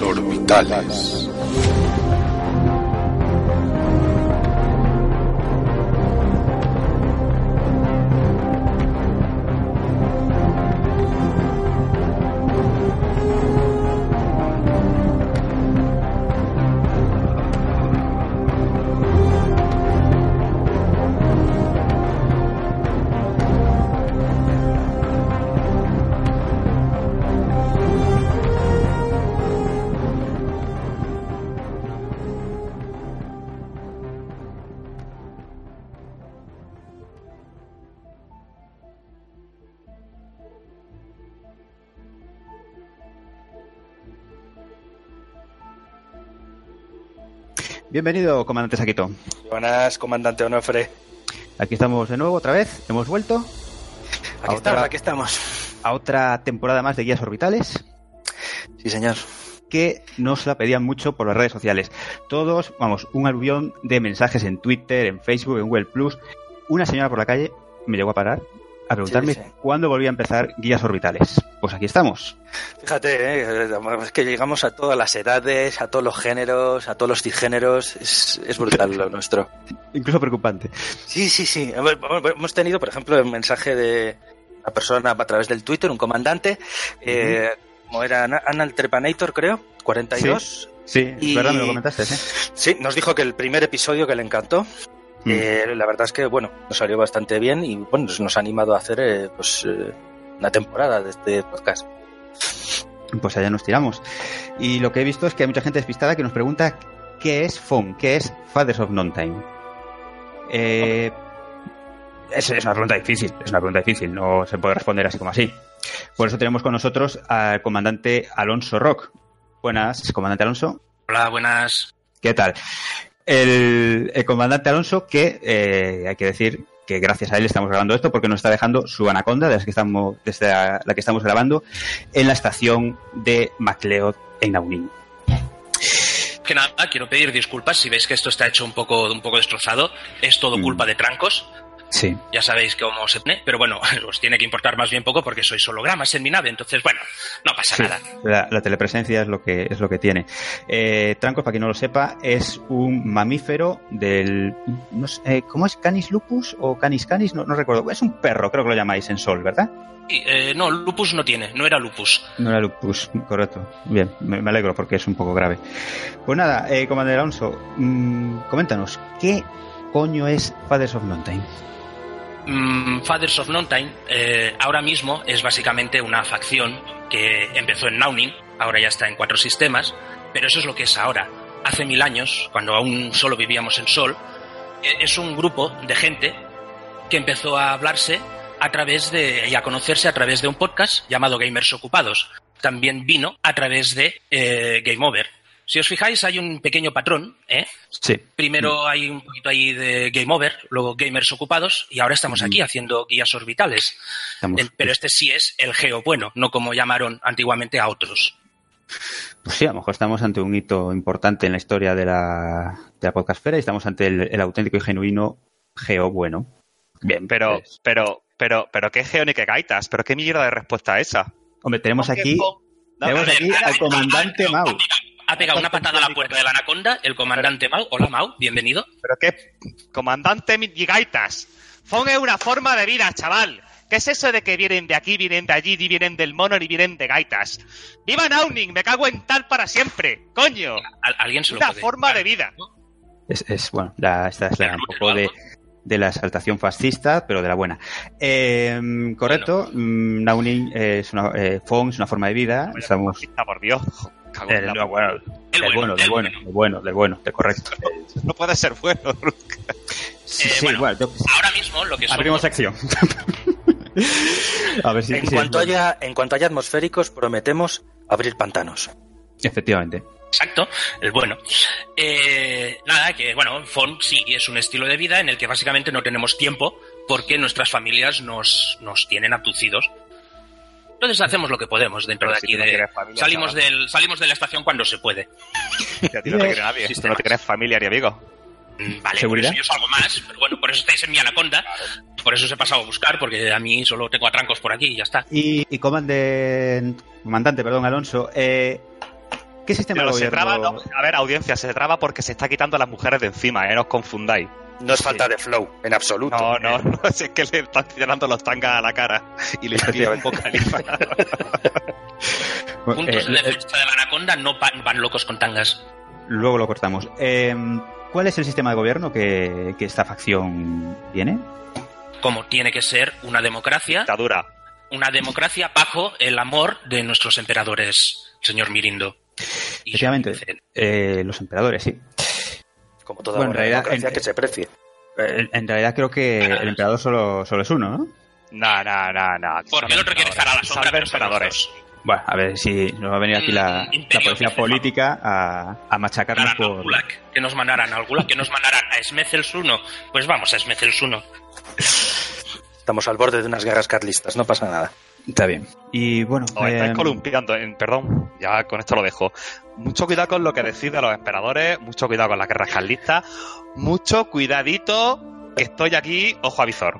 Orbitales. Bienvenido, comandante Saquito. Buenas, comandante Onofre. Aquí estamos de nuevo, otra vez. Hemos vuelto. Aquí a estamos, otra, aquí estamos. a otra temporada más de Guías Orbitales Sí, señor. que nos la pedían mucho por las redes sociales. Todos, vamos, un aluvión de mensajes en Twitter, en Facebook, en Google Plus. Una señora por la calle me llegó a parar a preguntarme Sí, sí. cuándo volvía a empezar Guías Orbitales. Pues aquí estamos. Fíjate, ¿eh? es que llegamos a todas las edades, a todos los géneros, a todos los cisgéneros. Es, es brutal lo nuestro. Incluso preocupante. Sí, sí, sí. Hemos tenido, por ejemplo, un mensaje de una persona a través del Twitter, un comandante, eh, como era Ana- Ana el Trepanator, creo, 42. Sí, Y- es verdad, me lo comentaste, ¿eh? Sí, nos dijo que el primer episodio que le encantó. Mm. eh, la verdad es que, bueno, nos salió bastante bien y, bueno, nos ha animado a hacer, eh, pues, eh, una temporada de este podcast. Pues allá nos tiramos. Y lo que he visto es que hay mucha gente despistada que nos pregunta qué es FON, qué es Fathers of Non-Time. Eh, es, es una pregunta difícil, es una pregunta difícil, no se puede responder así como así. Por eso tenemos con nosotros al comandante Alonso Rock. Buenas, comandante Alonso. Hola, buenas. ¿Qué tal? El, el comandante Alonso, que eh, hay que decir que gracias a él estamos grabando esto porque nos está dejando su anaconda, desde, que estamos, desde la, la que estamos grabando, en la estación de MacLeod en Naunin. Que nada, quiero pedir disculpas si veis que esto está hecho un poco, un poco destrozado. Es todo Mm. culpa de trancos. Sí. Ya sabéis cómo se pone, pero bueno, os tiene que importar más bien poco porque sois hologramas en mi nave, entonces bueno, no pasa Sí, nada. la, la telepresencia es lo que es lo que tiene. Eh, Trancos, para quien no lo sepa, es un mamífero del no sé, eh, ¿cómo es? Canis lupus o Canis canis, no, no recuerdo. Es un perro, creo que lo llamáis en Sol, ¿verdad? Y, eh, no, lupus no tiene, no era lupus. No era lupus, correcto. Bien, me, me alegro porque es un poco grave. Pues nada, eh, comandante Alonso, mm, coméntanos, ¿qué coño es Fathers of Non-Time? Mm, Fathers of Non-Time eh, ahora mismo es básicamente una facción que empezó en Naunin, ahora ya está en cuatro sistemas, pero eso es lo que es ahora. Hace mil años, cuando aún solo vivíamos en Sol, eh, es un grupo de gente que empezó a hablarse a través de y a conocerse a través de un podcast llamado Gamers Ocupados. También vino a través de eh, Game Over. Si os fijáis, hay un pequeño patrón, ¿eh? Sí. Primero hay un poquito ahí de Game Over, luego Gamers Ocupados, y ahora estamos aquí haciendo guías orbitales. Estamos- El- pero este sí es el geo bueno, no como llamaron antiguamente a otros. Pues sí, a lo mejor estamos ante un hito importante en la historia de la, de la podcastfera y estamos ante el, el auténtico y genuino geo bueno. Bien, Pero, pues, pero, pero, pero qué geo ni qué gaitas, pero qué mierda de respuesta esa. hombre, tenemos aquí, No, tenemos aquí al comandante Mau. Ha pegado una patada a la puerta de la anaconda, el comandante Mau. Hola Mau, bienvenido. pero qué comandante gaitas. Fon es una forma de vida, chaval. ¿Qué es eso de que vienen de aquí, vienen de allí, ni vienen del mono, ni vienen de gaitas? ¡Viva Nauning! ¡Me cago en tal para siempre! ¡Coño! Al- alguien se lo Una puede forma de vida. ¿no? Es, es, bueno, la, esta es la, un poco de, de la exaltación fascista, pero de la buena. Eh, correcto, mm, Naunin es una, eh, Fong es una forma de vida. Estamos. Fascista, por Dios. Cago en eh, la- no, bueno, El del bueno, del el bueno, del bueno, del bueno, del correcto. No puede ser bueno. Sí, Eh, sí, bueno, bueno, yo- Ahora mismo lo que somos- abrimos sección. A ver si. En si- cuanto, haya, en cuanto haya atmosféricos, prometemos abrir pantanos. Efectivamente. Exacto, el bueno. Eh, nada, que bueno, FON sí es un estilo de vida en el que básicamente no tenemos tiempo porque nuestras familias nos, nos tienen abducidos. Entonces hacemos lo que podemos dentro Pero de si aquí. no de- familia, salimos, chaval. del, salimos de la estación cuando se puede. Que a ti no te quiere nadie. Tú no te crees familia ni amigo. Mm, Vale, ¿Seguridad? por eso yo salgo más, pero bueno, por eso estáis en mi anaconda. Por eso os he pasado a buscar, porque a mí solo tengo atrancos por aquí y ya está. Y, y comandante, comandante, perdón, Alonso, eh, ¿Qué sistema de se gobierno? traba, no, a ver, audiencia, se traba porque se está quitando a las mujeres de encima, ¿eh? No os confundáis. No es falta de flow, en absoluto. No, no, no, es que le están tirando los tangas a la cara y le tiran un poco califa. Bueno, Puntos eh, de defensa de la anaconda no van locos con tangas. luego lo cortamos. Eh, ¿Cuál es el sistema de gobierno que, que esta facción tiene? Como tiene que ser una democracia, Dictadura. una democracia bajo el amor de nuestros emperadores, señor Mirindo. Y Efectivamente, eh, los emperadores, sí. Como toda Bueno, en buena realidad, democracia en- que se precie. En realidad creo que el emperador solo, solo es uno, ¿no? No, no, no, no. Porque el otro quiere estar a la sombra, son los emperadores. Bueno, a ver si nos va a venir aquí la, Mm, la policía política a, a machacarnos por... Gulag, que nos mandaran al Gulag, que nos mandaran a Smethels 1. Pues vamos a Smethels 1. Estamos al borde de unas guerras carlistas, no pasa nada. Está bien. Y bueno, Os estáis eh, columpiando, en- perdón, ya con esto lo dejo. Mucho cuidado con lo que deciden los emperadores, mucho cuidado con las guerras carlistas, mucho cuidadito que estoy aquí, ojo a visor.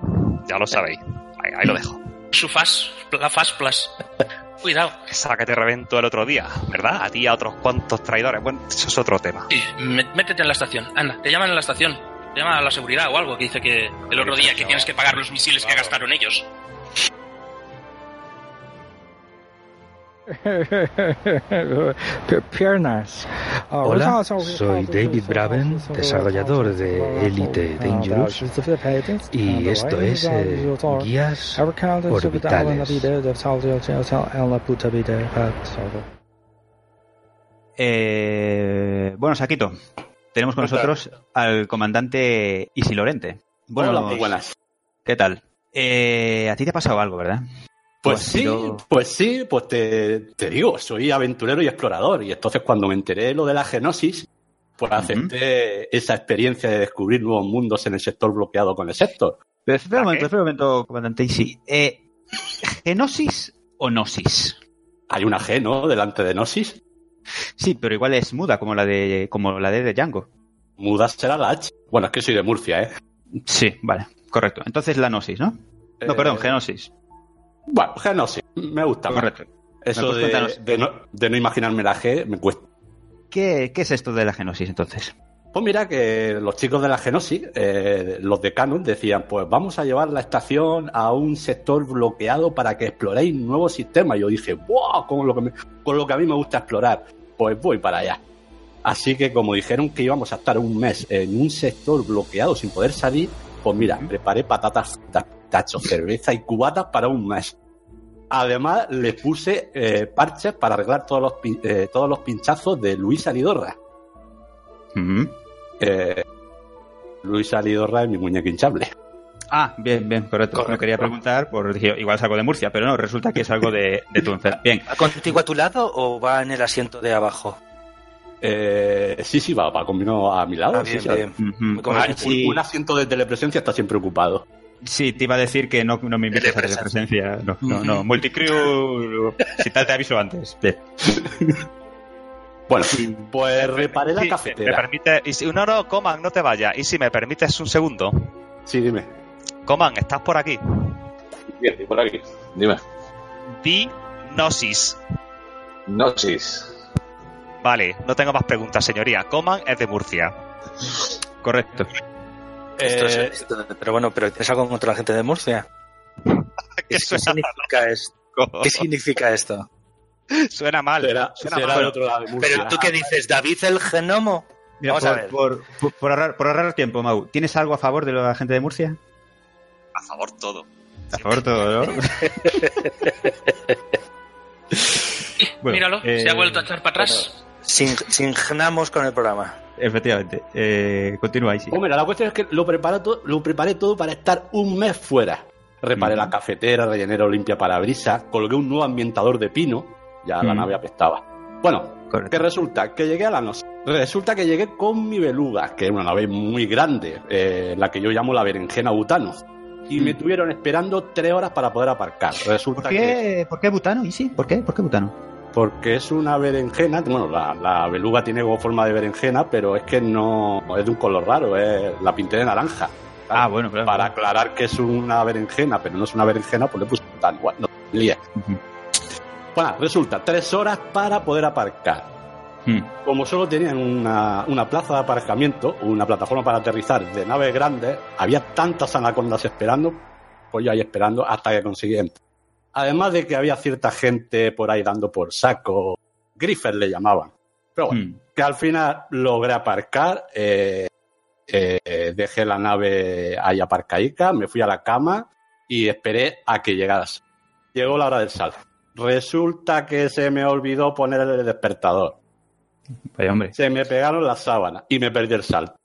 Ya lo sabéis. Ahí, ahí lo dejo. Su fast, la fast plus. Cuidado. Esa que te reventó el otro día, ¿verdad? A ti y a otros cuantos traidores. Bueno, eso es otro tema. Sí, métete en la estación. Anda, te llaman en la estación. Te llaman a la seguridad o algo que dice que el otro día que tienes que pagar los misiles que gastaron ellos. Piernas. Hola, soy David Braben, desarrollador de Elite Dangerous, y esto es eh, Guías Orbitales. eh, bueno, Saquito, tenemos con nosotros al comandante Isi Lorente. Bueno, Hola, buenas. ¿qué tal? Eh, a ti te ha pasado algo, ¿verdad? Pues has sí, sido- pues sí, pues te, te digo, soy aventurero y explorador. Y entonces cuando me enteré de lo de la genosis, pues Ujú. acepté esa experiencia de descubrir nuevos mundos en el sector bloqueado con el sector. Pero espera un ¿A momento, espera un momento, comandante Isi. Eh, ¿Genosis o Gnosis? Hay una G, ¿no? Delante de Gnosis. Sí, pero igual es muda, como la de, como la de, de Django. Muda será la H. Bueno, es que soy de Murcia, ¿eh? Sí, vale, correcto. Entonces la Gnosis, ¿no? No, Eh, perdón, Genosis. Bueno, Genosis, me gusta más. Correcto. Eso ¿Me puedes de, de no, de no imaginarme la G me cuesta. ¿Qué, ¿Qué es esto de la Genosis entonces? Pues mira que los chicos de la Genosis, eh, los decanos, decían, pues vamos a llevar la estación a un sector bloqueado para que exploréis nuevos sistemas. Y yo dije, ¡wow! Con lo, que me- con lo que a mí me gusta explorar, pues voy para allá. Así que como dijeron que íbamos a estar un mes en un sector bloqueado sin poder salir, pues mira, preparé patatas fritas, tachos, cerveza y cubatas para un mes. Además, le puse eh, parches para arreglar todos los, pin- eh, todos los pinchazos de Luis Alidorra. Ujú. Eh, Luis Alidorra es mi muñeco hinchable. Ah, bien, bien, correcto. Correcto. No quería preguntar, por igual es algo de Murcia, pero no, resulta que es algo de, de tu enfermedad. Bien, ¿Va contigo a tu lado o va en el asiento de abajo? Eh, sí, sí, va, va conmigo a mi lado. Ah, sí, bien, sí. bien. Como Ah, Un asiento de telepresencia está siempre ocupado. Sí, te iba a decir que no, no me invites a telepresencia. No, no, no. Multicrew, si tal te aviso antes. Bien. Bueno, pues reparé la Sí, ¿Me cafetera. permite? Y si, no, no, Coman, no te vayas. Y si me permites un segundo. Sí, dime. Coman, ¿estás por aquí? Bien, y por aquí. Dime. Di Gnosis. Gnosis. Vale, no tengo más preguntas, señoría. Coman es de Murcia. Correcto. Esto es- Eh, esto- pero bueno, pero ¿es algo contra la gente de Murcia? ¿Qué ¿Qué, suena, significa esto? ¿Qué significa esto? suena mal. suena será mal. del otro lado de Murcia. Pero tú qué dices, David el genomo. Mira, Vamos a por, ver. por, por- por ahorrar, por ahorrar tiempo, Mau, ¿tienes algo a favor de la gente de Murcia? A favor todo. A favor todo, ¿no? Bueno, Míralo, eh, se ha vuelto a echar para atrás. Sin, singnamos con el programa. Efectivamente. Eh, continúa ahí, sí. Pues mira, la cuestión es que lo preparé, todo, lo preparé todo para estar un mes fuera. Reparé la cafetera, rellené la limpia parabrisas, colgué un nuevo ambientador de pino, ya la nave apestaba. Bueno, Correcto. que resulta que llegué a la noche. Resulta que llegué con mi beluga, que es una nave muy grande, eh, la que yo llamo la berenjena butano. Y me tuvieron esperando tres horas para poder aparcar. Resulta ¿Por que qué, ¿Por qué butano? ¿Y sí? ¿Por qué? ¿Por qué butano? Porque es una berenjena, bueno, la, la beluga tiene como forma de berenjena, pero es que no es de un color raro, es la pinté de naranja. Ah, bueno, claro. Para aclarar que es una berenjena, pero no es una berenjena, pues le puse tan igual. No. Bueno, resulta, tres horas para poder aparcar. Hmm. Como solo tenían una, una, plaza de aparcamiento, una plataforma para aterrizar de naves grandes, había tantas anacondas esperando, pues yo ahí esperando hasta que conseguí Además de que había cierta gente por ahí dando por saco, Griffer le llamaban. Pero bueno, hmm. que al final logré aparcar, eh, eh, dejé la nave ahí aparcadica, me fui a la cama y esperé a que llegaras. Llegó la hora del salto. Resulta que se me olvidó poner el despertador. Se me pegaron las sábanas y me perdí el salto.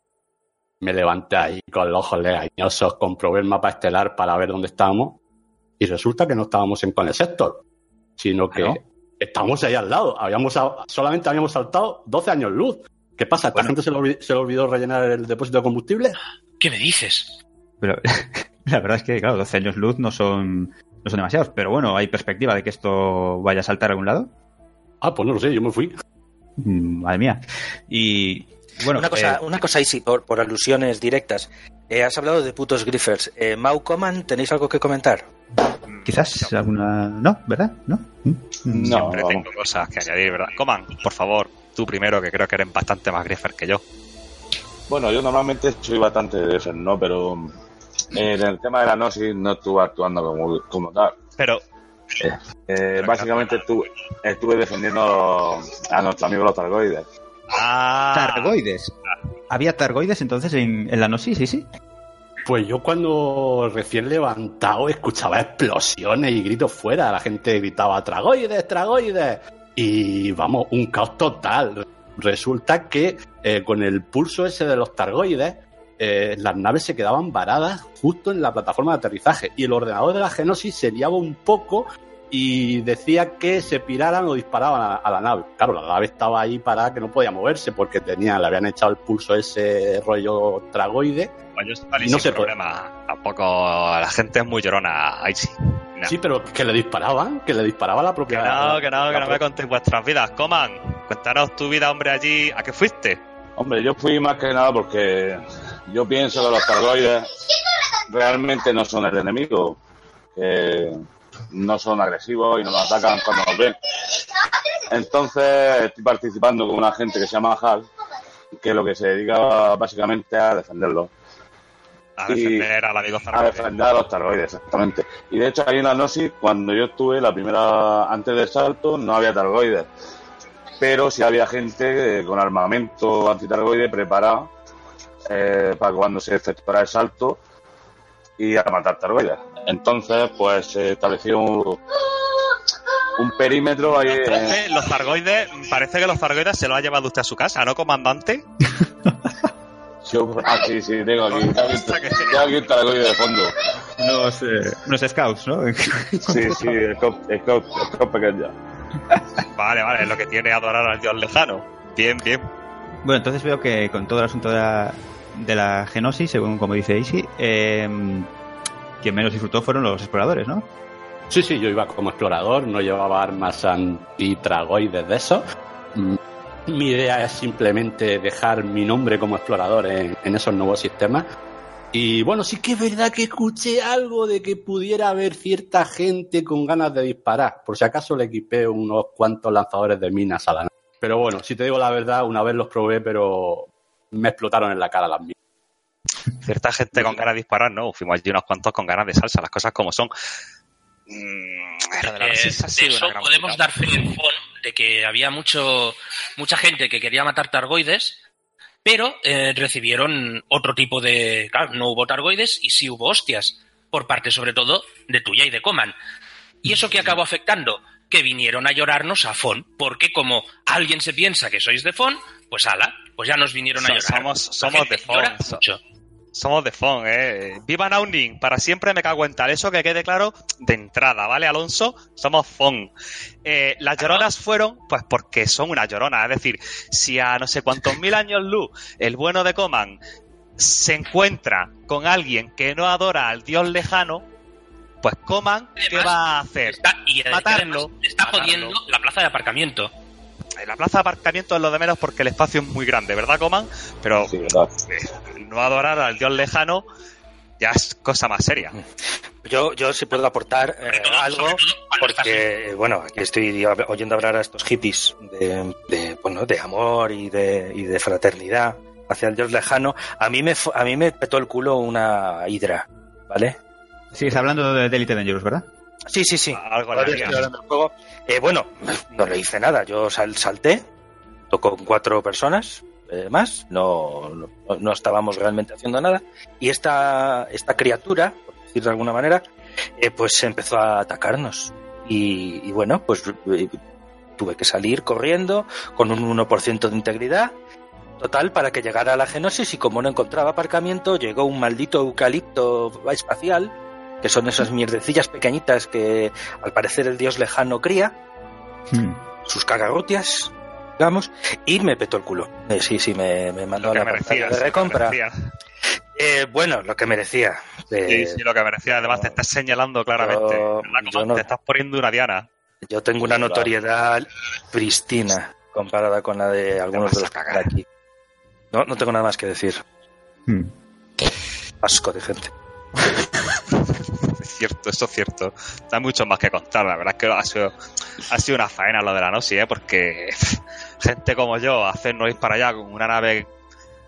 Me levanté ahí con los ojos legañosos, comprobé el mapa estelar para ver dónde estábamos y resulta que no estábamos en Cone Sector, sino que estábamos ahí al lado. Habíamos, solamente habíamos saltado 12 años luz. ¿Qué pasa? ¿Esta gente se le, olvidó, rellenar el depósito de combustible? ¿Qué me dices? Pero la verdad es que, claro, 12 años luz no son, no son demasiados, pero bueno, ¿hay perspectiva de que esto vaya a saltar a algún lado? Ah, pues no lo sé, yo me fui. Mm, madre mía. Y bueno, una cosa, eh, una cosa ahí sí, por, alusiones directas. Eh, has hablado de putos griffers. Eh, Mau Coman, ¿tenéis algo que comentar? Quizás alguna. No, ¿verdad? No. Mm. No, Siempre tengo cosas que añadir, ¿verdad? Coman, por favor, tú primero, que creo que eres bastante más griffer que yo. Bueno, yo normalmente soy bastante griffer, ¿no? Pero en el tema de la Gnosis no estuve actuando como, como tal. Pero eh, básicamente estuve, estuve, defendiendo a nuestro amigo los targoides. Ah. Targoides. ¿Había targoides entonces en, la Gnosis? Sí, sí. Pues yo cuando recién levantado escuchaba explosiones y gritos fuera. La gente gritaba tragoides, tragoides. Y vamos, un caos total. Resulta que eh, con el pulso ese de los targoides, eh, las naves se quedaban varadas justo en la plataforma de aterrizaje y el ordenador de la Genosis se liaba un poco y decía que se piraran o disparaban a, la nave. Claro, la nave estaba ahí para que no podía moverse porque tenía, le habían echado el pulso ese rollo tragoide. no sé problema. Tampoco la gente es muy llorona. Ahí sí. Sí, pero que le disparaban, que le disparaba la propia. Que no, que no, que no me contéis vuestras vidas. Coman, cuéntanos tu vida, hombre, allí. ¿A qué fuiste? Hombre, yo fui más que nada porque yo pienso que los targoides realmente no son el enemigo, que no son agresivos y nos atacan cuando nos ven. Entonces estoy participando con una gente que se llama HAL, que lo que se dedica básicamente a defenderlo. A defender a A defender a los targoides, exactamente. Y de hecho ahí en la Gnosis, cuando yo estuve, la primera, antes del salto, no había targoides pero si había gente con armamento antitargoide preparado eh, para cuando se efectuara el salto y a matar targoides. Entonces, pues se estableció un, perímetro ahí. los targoides, parece que los targoides se lo ha llevado usted a su casa, ¿no, comandante? ah, sí, sí, tengo aquí. Tengo aquí un targoide de fondo. Unos, eh, unos scouts, ¿no? sí, sí, es scout pequeño. Vale, vale, es lo que tiene adorar al dios lejano. Bien, bien. Bueno, entonces veo que con todo el asunto de la, de la genosis, según como dice Isi, eh, quien menos disfrutó fueron los exploradores, ¿no? Sí, sí, yo iba como explorador, no llevaba armas antitragoides de eso. Mm, mi idea es simplemente dejar mi nombre como explorador en, esos nuevos sistemas y bueno, sí que es verdad que escuché algo de que pudiera haber cierta gente con ganas de disparar. Por si acaso le equipé unos cuantos lanzadores de minas a la. Pero bueno, si te digo la verdad, una vez los probé, pero me explotaron en la cara las minas. Cierta gente con ganas de disparar, no. Fuimos allí unos cuantos con ganas de salsa, las cosas como son. Mm, de, eso podemos dar fe en de que había mucho, mucha gente que quería matar targoides pero eh, recibieron otro tipo de... Claro, no hubo targoides y sí hubo hostias, por parte sobre todo de tuya y de Coman. ¿Y eso qué acabó afectando? Que vinieron a llorarnos a Fon, porque como alguien se piensa que sois de Fon, pues ala, pues ya nos vinieron a llorar. Somos, somos de Fon. Somos de Fon, ¿eh? Viva Nauning, para siempre me cago en tal. Eso que quede claro de entrada, ¿vale, Alonso? Somos Fon. Eh, las lloronas fueron, pues porque son una llorona. Es decir, si a no sé cuántos mil años luz el bueno de Coman se encuentra con alguien que no adora al dios lejano, pues Coman, ¿qué va a hacer? matarlo. Está jodiendo la plaza de aparcamiento la plaza de aparcamiento es lo de menos porque el espacio es muy grande, ¿verdad, Coman? Pero sí, verdad. Eh, no adorar al dios lejano ya es cosa más seria. Yo, yo sí puedo aportar eh, algo, porque, bueno, aquí estoy oyendo hablar a estos hippies de, de, bueno, de amor y de, y de fraternidad hacia el dios lejano. A mí me, a mí me petó el culo una hidra, ¿vale? Sigues hablando de Elite Dangerous, ¿verdad? Sí, sí, sí. Algo juego. Eh, bueno, no le hice nada. Yo sal- salté, tocó con cuatro personas eh, más, no, no, no estábamos realmente haciendo nada. Y esta, esta criatura, por decir de alguna manera, eh, pues empezó a atacarnos. Y, y bueno, pues eh, tuve que salir corriendo con un 1% de integridad. Total, para que llegara a la genosis y como no encontraba aparcamiento, llegó un maldito eucalipto espacial, que son esas mierdecillas pequeñitas que al parecer el dios lejano cría, Hmm. sus cagarrutias, digamos, y me petó el culo. Eh, sí, sí, me, me mandó a la merecías. de recompra. Eh, bueno, lo que merecía. Eh, Sí, sí, lo que merecía. Además, te estás señalando claramente. yo- La yo coma- no- Te estás poniendo una diana. Yo tengo una notoriedad pristina comparada con la de algunos de los que aquí. No, no tengo nada más que decir. Hmm. Asco de gente. Cierto, eso es cierto. Da mucho más que contar. La verdad es que ha sido, ha sido una faena lo de la Nosi, ¿eh? Porque gente como yo, hacernos ir para allá con una nave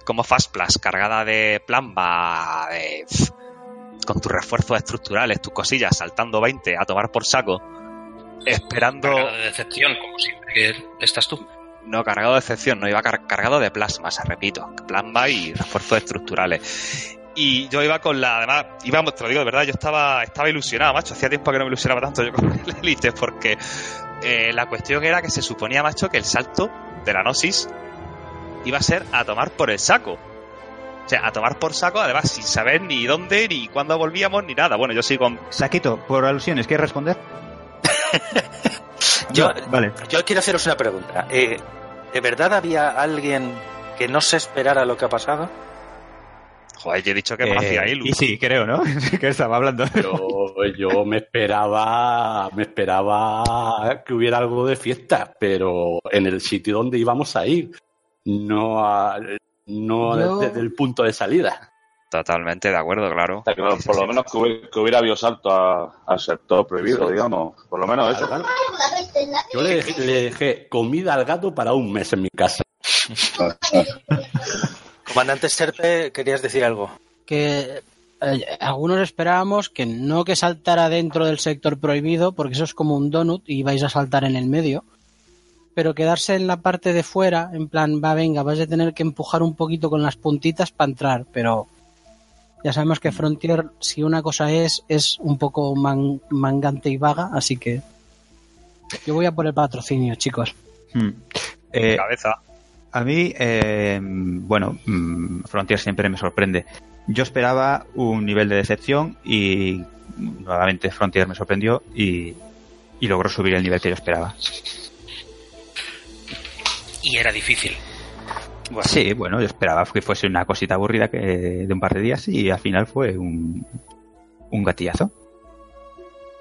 como Fastplash cargada de plamba, de, con tus refuerzos estructurales, tus cosillas, saltando 20 a tomar por saco, esperando. Cargado de decepción, como siempre que estás tú. No, cargado de excepción, no, iba car- cargado de plasmas, repito. Plasma y refuerzos estructurales. Y yo iba con la, además, íbamos, te lo digo de verdad, yo estaba, estaba ilusionado, macho. Hacía tiempo que no me ilusionaba tanto yo con el Elite, porque eh, la cuestión era que se suponía, macho, que el salto de la Gnosis iba a ser a tomar por el saco. O sea, a tomar por saco, además, sin saber ni dónde, ni cuándo volvíamos, ni nada. Bueno, yo sí con. Saquito, por alusiones, ¿quieres responder? Yo, No, vale. yo quiero haceros una pregunta. Eh, ¿De verdad había alguien que no se esperara lo que ha pasado? Joder, yo he dicho que me Eh, hacía ilu. y sí, creo, ¿no? que estaba hablando. Yo, yo me esperaba, me esperaba que hubiera algo de fiesta, pero en el sitio donde íbamos a ir, no, a- no Yo- desde el punto de salida. Totalmente de acuerdo, claro. O sea, que por lo menos que hubiera, que hubiera habido salto a- al sector prohibido, digamos. Por lo menos eso. Yo le, dejé- le dejé comida al gato para un mes en mi casa. Comandante Serpe, ¿querías decir algo? que eh, algunos esperábamos que no que saltara dentro del sector prohibido, porque eso es como un donut y vais a saltar en el medio, pero quedarse en la parte de fuera, en plan, va, venga, vais a tener que empujar un poquito con las puntitas para entrar, pero ya sabemos que Frontier, si una cosa es, es un poco man- mangante y vaga, así que yo voy a por el patrocinio, chicos. Hmm. Eh, Cabeza. A mí, eh, bueno, mm, Frontier siempre me sorprende. Yo esperaba un nivel de decepción y nuevamente Frontier me sorprendió y, y logró subir el nivel que yo esperaba. Y era difícil. Sí, bueno, yo esperaba que fuese una cosita aburrida que, de un par de días y al final fue un, un gatillazo.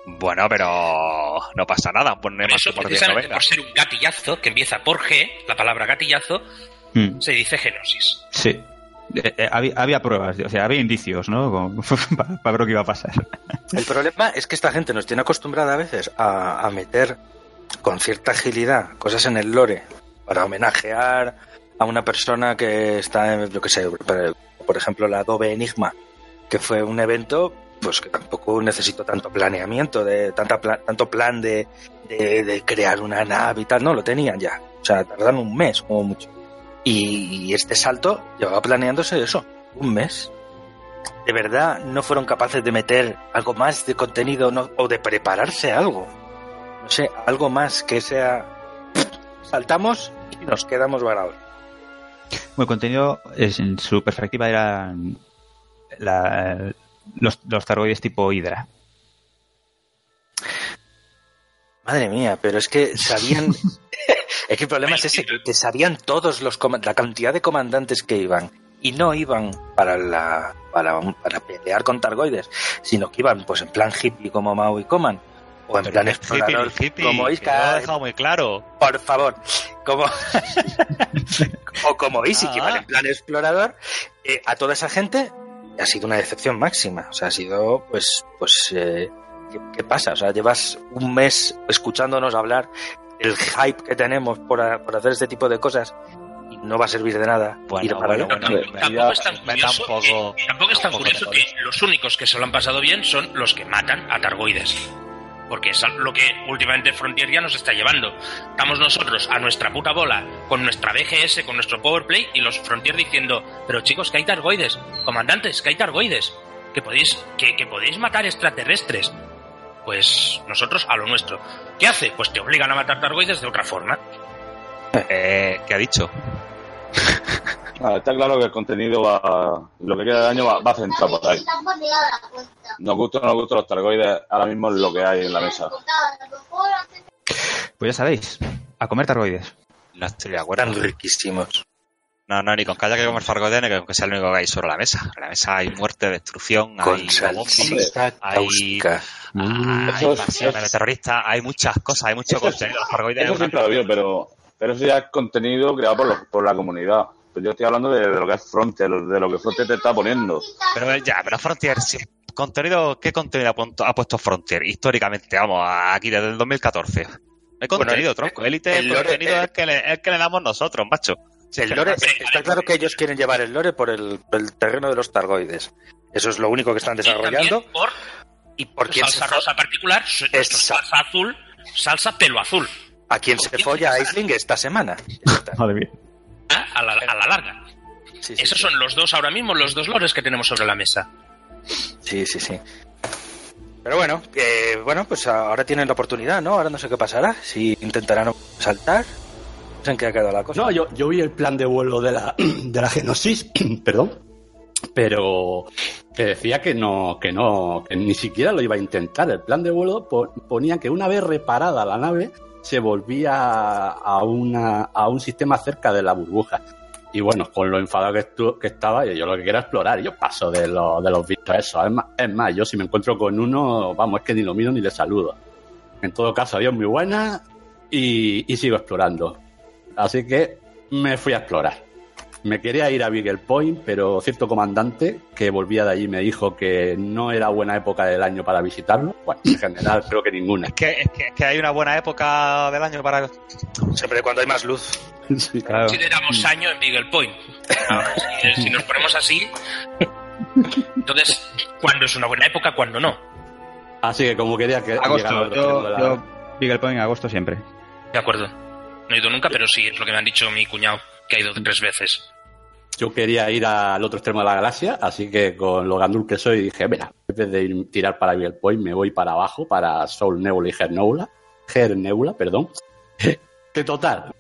Bueno, pero no pasa nada, más eso, por precisamente por ser un gatillazo que empieza por G, la palabra gatillazo, Mm, se dice genosis. sí. Eh, eh, había, había pruebas, o sea, había indicios, ¿no? Para, para ver lo que iba a pasar. El problema es que esta gente nos tiene acostumbrada a veces a, a meter con cierta agilidad cosas en el lore para homenajear a una persona que está, en, yo que sé, por ejemplo, la Adobe Enigma, que fue un evento pues que tampoco necesitó tanto planeamiento, de tanta pla- tanto plan de, de, crear una nave y tal, no, lo tenían ya. O sea, tardan un mes como mucho. Y, este salto llevaba planeándose eso, un mes de verdad no fueron capaces de meter algo más de contenido no- o de prepararse algo. No sé, algo más que sea. Saltamos y nos quedamos varados. Bueno, el contenido en su perspectiva eran la- los, los targoides tipo Hydra. Madre mía, pero es que sabían. es que el problema es ese, que sabían todos los la cantidad de comandantes que iban. Y no iban para la para, para pelear con targoides, sino que iban pues en plan hippie como Mao y Coman. O en plan explorador hippie, como que lo ha Iska. dejado muy claro. por favor, como o como Easy, que vale en plan explorador, eh, a toda esa gente ha sido una decepción máxima. O sea, ha sido, pues, pues, eh, ¿qué, qué pasa? O sea, llevas un mes escuchándonos hablar el hype que tenemos por, a- por hacer este tipo de cosas y no va a servir de nada. Bueno, ir para bueno, bueno, Tampoco es tan curioso, que, tampoco es tan curioso que los únicos que se lo han pasado bien son los que matan a Targoides. Porque es lo que últimamente Frontier ya nos está llevando. Estamos nosotros a nuestra puta bola con nuestra BGS, con nuestro Powerplay y los Frontier diciendo, pero chicos, que hay Targoides, comandantes, que hay Targoides, que podéis, que, que podéis matar extraterrestres. Pues nosotros a lo nuestro. ¿Qué hace? Pues te obligan a matar Targoides de otra forma. Eh, ¿Qué ha dicho? Ah, está claro que el contenido va, lo que queda de año va, va centrado por ahí. Nos gusta o no nos gusta los targoides, ahora mismo es lo que hay en la mesa. Pues ya sabéis, a comer targoides. No estoy de acuerdo. Riquísimos. No, no, ni con que haya que comer fargoide, ni con que sea lo único que hay sobre la mesa. En la mesa hay muerte, destrucción, Con hay salsita hay, hay terroristas, hay muchas cosas, hay mucho Eso es- contenido. Los fargoides Eso siempre lo vio, pero, pero eso ya es contenido creado por, los- por la comunidad. Pues yo estoy hablando de, de lo que es Frontier, de lo que Frontier te está poniendo. Pero eh, ya, pero Frontier, sí, contenido, ¿qué contenido ha, puesto- ha puesto Frontier históricamente? Vamos, aquí desde el 2014. Hay contenido, el- tronco. Élite, el el lore- contenido es el que, le, es el que le damos nosotros, macho. Sí, El lore, está claro que ellos quieren llevar el lore por el, por el terreno de los targoides. Eso es lo único que están Y desarrollando. también por ¿Y por salsa rosa particular, Esa. salsa azul, salsa pelo azul. ¿A quién se folla a Aisling esta semana? Madre mía. ¿Ah? A la, a la larga. Sí, sí, Esos sí. son los dos ahora mismo, los dos lores que tenemos sobre la mesa. Sí, sí, sí. Pero bueno, eh, bueno, pues ahora tienen la oportunidad, ¿no? Ahora no sé qué pasará. Si intentarán saltar. No sé en qué ha quedado la cosa. No, yo, yo vi el plan de vuelo de la, de la Genosis, perdón, pero que decía que no, que no, que ni siquiera lo iba a intentar. El plan de vuelo po- ponía que una vez reparada la nave se volvía a, una, a un sistema cerca de la burbuja. Y bueno, con lo enfadado que, estu- que estaba, yo, lo que quiero explorar. Yo paso de, lo- de los vistos esos. Es más, es más, yo si me encuentro con uno, vamos, es que ni lo miro ni le saludo. En todo caso, adiós, muy buena. Y, y sigo explorando. Así que me fui a explorar. Me quería ir a Beagle Point, pero cierto comandante que volvía de allí me dijo que no era buena época del año para visitarlo. Bueno, en general creo que ninguna. Es que, es, que, es que hay una buena época del año para... Siempre cuando hay más luz. Sí. Claro. Consideramos año en Beagle Point. Ahora, si, si nos ponemos así, entonces, ¿cuándo es una buena época? ¿Cuándo no? Así que como quería que Agosto. Yo, la- yo Beagle Point en agosto siempre. De acuerdo. No he ido nunca, pero sí, es lo que me han dicho mi cuñado, que ha ido tres veces. yo quería ir al otro extremo de la galaxia, así que con lo gandul que soy dije, mira, en vez de ir- tirar para Beagle Point, me voy para abajo, para Soul Nebula y Her Nebula, Her Nebula, perdón. Que total,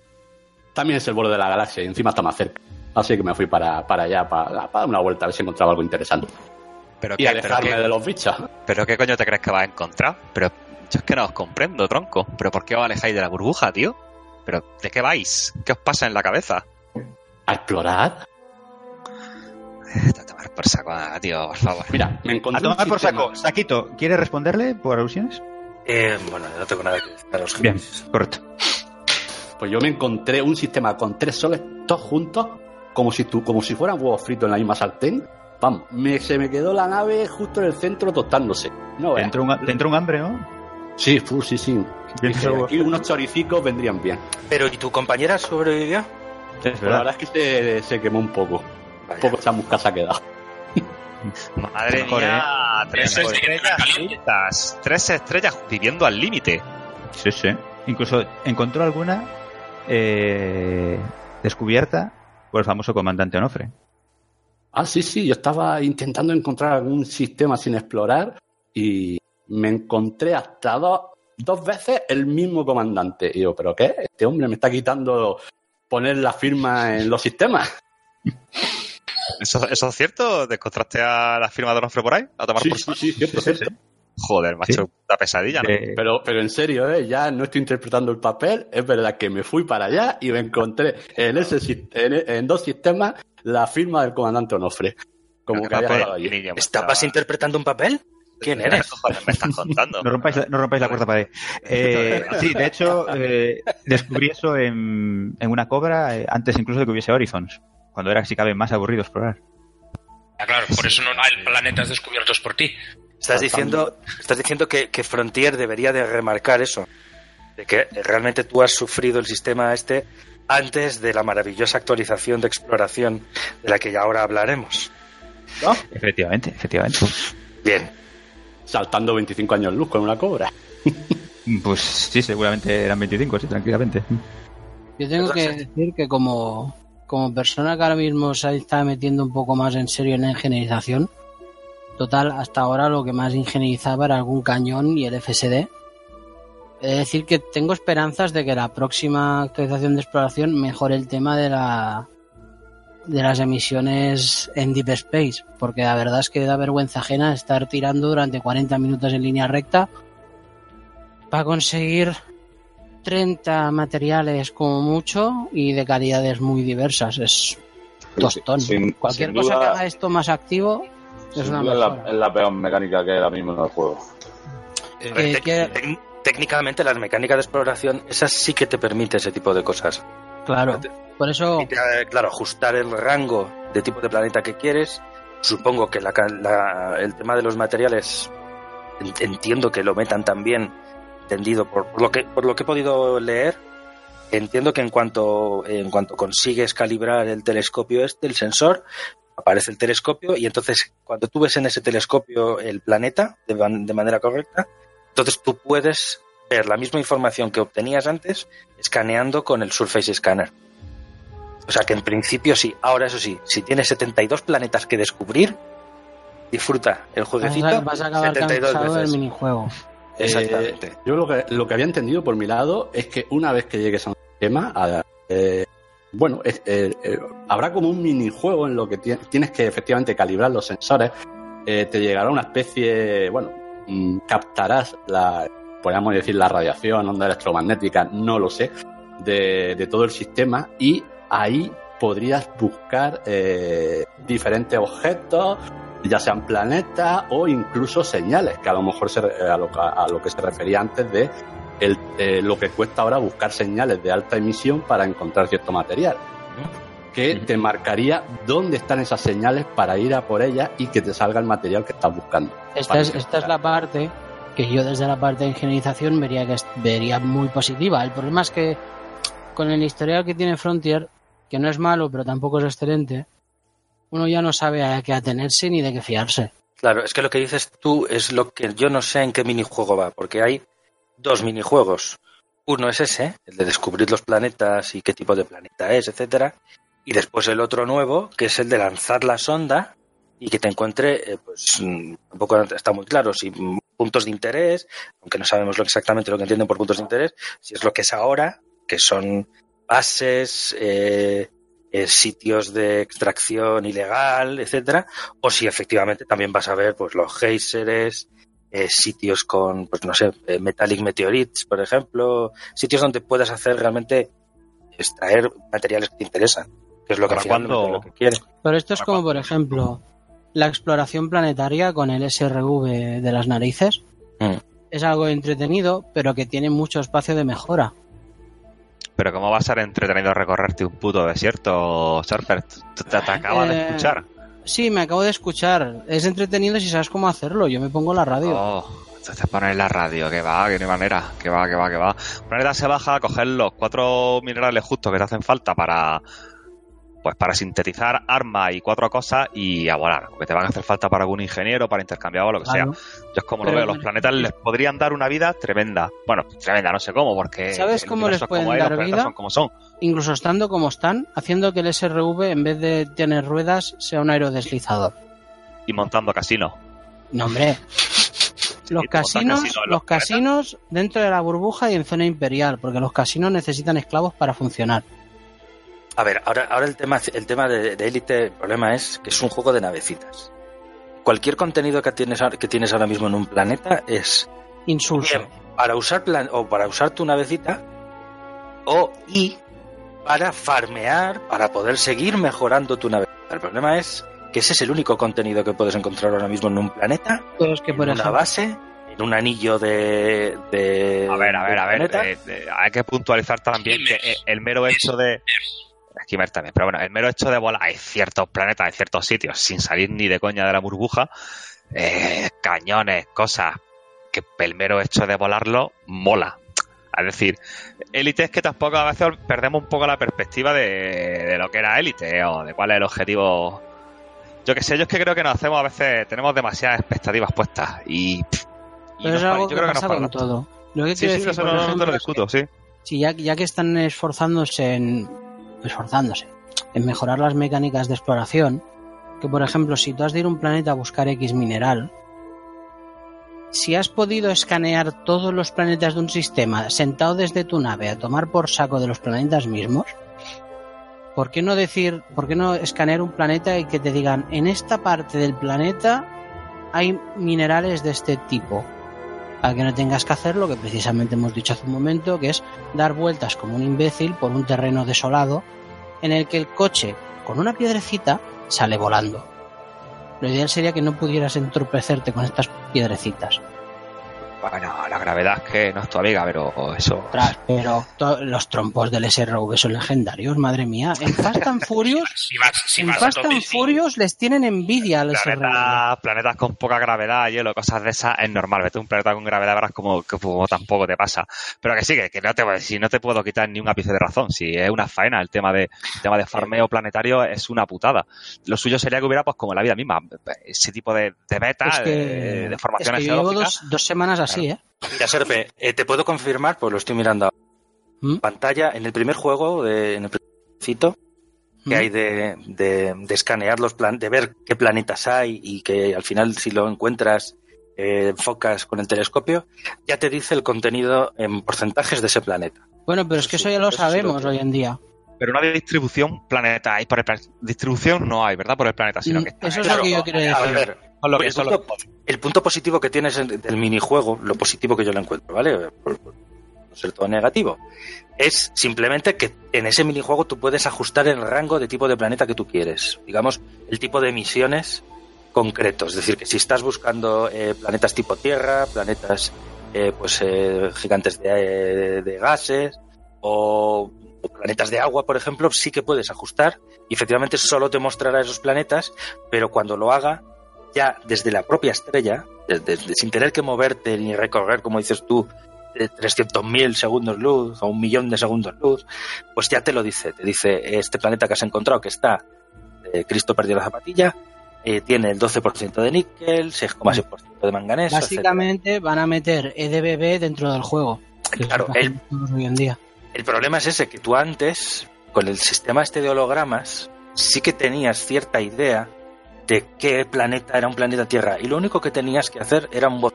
también es el borde de la galaxia y encima está más cerca. Así que me fui para, para allá, para, para dar una vuelta, a ver si encontraba algo interesante. Pero, Y qué, a pero, dejarme qué, de los bichos. pero qué coño te crees que vas a encontrar? Pero yo es que no os comprendo, tronco. ¿Pero por qué os alejáis de la burbuja, tío? ¿Pero de qué vais? ¿Qué os pasa en la cabeza? A explorar. A tomar por saco, tío, por favor. Mira, me encontré A tomar un por saco. Saquito, ¿quieres responderle por alusiones? Eh, bueno, no tengo nada que decir a los Bien, correcto. Pues yo me encontré un sistema con tres soles todos juntos, como si, tú, como si fueran huevos fritos en la misma sartén. Vamos, me, se me quedó la nave justo en el centro tostándose. No, Te veas. entró, un, te entró un hambre, ¿no? Sí, sí, sí. Bien, Dije, aquí unos choricicos vendrían bien. Pero, ¿y tu compañera sobrevivió? Es Pero la verdad. verdad es que se, se quemó un poco. Vaya. Un poco esa musca se ha quedado. Madre Mejor, mía, tres Mejor. estrellas juntas. Tres estrellas viviendo al límite. Sí, sí. Incluso encontró alguna eh, descubierta por el famoso comandante Onofre. Ah, sí, sí, yo estaba intentando encontrar algún sistema sin explorar y me encontré hasta dos, dos veces el mismo comandante. Y digo, ¿pero qué? Este hombre me está quitando poner la firma en los sistemas. ¿Eso, ¿Eso es cierto? ¿Te encontraste a la firma de Onofre por ahí? ¿A tomar Sí, por sí, sí, cierto, cierto. Joder, macho, Sí. una pesadilla, ¿no? Eh, Pero, pero en serio, ¿eh? ya no estoy interpretando el papel. Es verdad que me fui para allá y me encontré en, ese, en, en dos sistemas la firma del comandante Onofre. Como que había papel, allí. niño, ¿Estabas interpretando un papel? ¿Quién eres? Me estás contando? no, rompáis la, no rompáis la cuarta pared. Eh, sí, de hecho, eh, descubrí eso en, en una cobra eh, antes incluso de que hubiese Horizons, cuando era, si cabe, más aburrido explorar. Ah, claro, por eso no hay planetas descubiertos por ti. Estás diciendo, estás diciendo que, que Frontier debería de remarcar eso, de que realmente tú has sufrido el sistema este antes de la maravillosa actualización de exploración de la que ya ahora hablaremos. ¿No? Efectivamente, efectivamente. Bien. Saltando 25 años luz con una cobra. Pues sí, seguramente eran 25, sí, tranquilamente. Yo tengo que decir que como, como persona que ahora mismo se está metiendo un poco más en serio en la ingenierización, total, hasta ahora lo que más ingenierizaba era algún cañón y el FSD. Es decir, que tengo esperanzas de que la próxima actualización de exploración mejore el tema de la de las emisiones en Deep Space, porque la verdad es que da vergüenza ajena estar tirando durante 40 minutos en línea recta para conseguir 30 materiales como mucho y de calidades muy diversas. Es tostón. Sin- Cualquier sin cosa duda- que haga esto más activo es una la, es la peor mecánica que hay ahora mismo en el juego. Eh, Que- tec- técnicamente las mecánicas de exploración, esas sí que te permite ese tipo de cosas. Claro. Por eso, claro, ajustar el rango de tipo de planeta que quieres. Supongo que la la- el tema de los materiales en- entiendo que lo metan también entendido por, por lo que por lo que he podido leer. Entiendo que en cuanto en cuanto consigues calibrar el telescopio este, el sensor, aparece el telescopio y entonces cuando tú ves en ese telescopio el planeta de, de manera correcta, entonces tú puedes ver la misma información que obtenías antes escaneando con el Surface Scanner. O sea que en principio sí. Ahora eso sí, si tienes 72 planetas que descubrir, disfruta el vas jueguecito a, vas a acabar 72 cansado del veces. minijuego. Exactamente. Eh, yo lo que, lo que había entendido por mi lado es que una vez que llegues a un tema, a- eh, bueno, eh, eh, habrá como un minijuego en lo que ti- tienes que efectivamente calibrar los sensores. Eh, te llegará una especie, bueno, mm, captarás la, podríamos decir, la radiación, onda electromagnética, no lo sé, de, de todo el sistema y ahí podrías buscar eh, diferentes objetos, ya sean planetas o incluso señales, que a lo mejor se, a, lo, que- a lo que se refería antes de el, eh, lo que cuesta ahora buscar señales de alta emisión para encontrar cierto material, que te marcaría dónde están esas señales para ir a por ellas y que te salga el material que estás buscando. Esta es, esta es la parte que yo desde la parte de ingenierización vería que vería muy positiva. El problema es que con el historial que tiene Frontier, que no es malo pero tampoco es excelente, uno ya no sabe a qué atenerse ni de qué fiarse. Claro, es que lo que dices tú es lo que yo no sé en qué minijuego va, porque hay dos minijuegos. Uno es ese, el de descubrir los planetas y qué tipo de planeta es, etcétera, y después el otro nuevo, que es el de lanzar la sonda y que te encuentre, eh, pues mm, tampoco está muy claro si puntos de interés, aunque no sabemos lo exactamente lo que entienden por puntos de interés, si es lo que es ahora, que son bases, eh, eh, sitios de extracción ilegal, etcétera, o si efectivamente también vas a ver pues los géiseres, eh, sitios con, pues no sé, eh, metallic meteorites, por ejemplo, sitios donde puedas hacer realmente extraer materiales que te interesan, que es lo que lo que quieres. Pero esto es como, por ejemplo, la exploración planetaria con el SRV de las narices. Mm. Es algo entretenido, pero que tiene mucho espacio de mejora. Pero ¿cómo va a ser entretenido recorrerte un puto desierto, Sharper? Te, te, te acabas de Eh, escuchar. Sí, me acabo de escuchar. Es entretenido si sabes cómo hacerlo. Yo me pongo la radio. Oh, entonces poner la radio, que va, que no hay manera, que va, que va, que va. Planeta se baja a coger los cuatro minerales justos que te hacen falta para pues para sintetizar armas y cuatro cosas y a volar, porque te van a hacer falta para algún ingeniero, para intercambiar o lo que Claro. sea. Yo es como Pero lo veo, los planetas les podrían dar una vida tremenda. Bueno, tremenda, no sé cómo, porque ¿Sabes cómo les es pueden como dar vida? son como son. Incluso estando como están, haciendo que el SRV, en vez de tener ruedas, sea un aerodeslizador. Y montando casinos. No, hombre. Los casinos, los casinos dentro de la burbuja y en zona imperial, porque los casinos necesitan esclavos para funcionar. A ver, ahora, ahora el tema, el tema de, de Elite, el problema es que es un juego de navecitas. Cualquier contenido que tienes, ahora- que tienes ahora mismo en un planeta es Insulso. bien para usar plan, o para usar tu navecita o y para farmear para poder seguir mejorando tu navecita. El problema es que ese es el único contenido que puedes encontrar ahora mismo en un planeta, Pero es que, en una ejemplo, base, en un anillo de, de A ver, a ver, a ver. eh, eh, hay que puntualizar también que eh, el mero hecho de. Skimmer también. Pero bueno, el mero hecho de volar, hay ciertos planetas, hay ciertos sitios, sin salir ni de coña de la burbuja, eh, cañones, cosas, que el mero hecho de volarlo mola. Es decir, élite es que tampoco a veces perdemos un poco la perspectiva de, de lo que era élite o de cuál es el objetivo. Yo que sé, yo es que creo que nos hacemos a veces, tenemos demasiadas expectativas puestas y. pff, y Pero nos es algo yo que creo que nos con todo. Lo que Sí, sí, decir, eso no, no te ejemplo, lo discuto, sí. si ya, ya que están esforzándose en esforzándose en mejorar las mecánicas de exploración, que por ejemplo, si tú has de ir a un planeta a buscar X mineral, si has podido escanear todos los planetas de un sistema sentado desde tu nave a tomar por saco de los planetas mismos, ¿por qué no decir, por qué no escanear un planeta y que te digan en esta parte del planeta hay minerales de este tipo? Para que no tengas que hacer lo que precisamente hemos dicho hace un momento, que es dar vueltas como un imbécil por un terreno desolado en el que el coche con una piedrecita sale volando. Lo ideal sería que no pudieras entorpecerte con estas piedrecitas. Bueno, la gravedad es que no es tu amiga, pero eso. Pero los trompos del SRV son legendarios, madre mía. En Fast and Furious, Si vas, si en vas Fast and. Furious les tienen envidia al SRV. Planetas, con poca gravedad, hielo, cosas de esas, es normal. Vete a un planeta con gravedad, verás como, que como tampoco te pasa. Pero que sí, que, que no te, si no te puedo quitar ni un ápice de razón. Si es una faena el tema de, el tema de farmeo planetario, es una putada. Lo suyo sería que hubiera, pues como la vida misma, ese tipo de, de beta, Es que, de, de es formaciones que yo llevo dos, dos semanas así, ¿eh? Mira, Serpe, eh, te puedo confirmar, pues lo estoy mirando ahora. ¿Mm? Pantalla, en el primer juego, de, en el principito, que ¿Mm? hay de, de, de escanear los planetas, de ver qué planetas hay y que al final, si lo encuentras, eh, enfocas con el telescopio, ya te dice el contenido en porcentajes de ese planeta. Bueno, pero es que eso ya lo Eso sí lo sabemos hoy en día. Pero una distribución planeta hay por el distribución no hay, ¿verdad? Por el planeta, sino Mm, que está eso es lo que yo quiero A decir. ver, Que- el, punto, el punto positivo que tienes en- del minijuego, lo positivo que yo le encuentro, ¿vale? No ser todo negativo, es simplemente que en ese minijuego tú puedes ajustar el rango de tipo de planeta que tú quieres. Digamos, el tipo de misiones concretos. Es decir, que si estás buscando eh, planetas tipo Tierra, planetas eh, pues eh, gigantes de, de gases o, o planetas de agua, por ejemplo, sí que puedes ajustar y efectivamente solo te mostrará esos planetas, pero cuando lo haga, ya desde la propia estrella, desde- desde- sin tener que moverte ni recorrer, como dices tú, de 300.000 segundos luz o un millón de segundos luz, pues ya te lo dice. Te dice, este planeta que has encontrado que está, eh, Cristo perdió la zapatilla, eh, tiene el 12% de níquel, 6,6% de manganeso, etcétera. Básicamente van a meter EDBB dentro del juego. es Claro, lo que el- hacemos hoy en día. El problema es ese, que tú antes, con el sistema este de hologramas, sí que tenías cierta idea de qué planeta era un planeta Tierra. Y lo único que tenías que hacer era un bot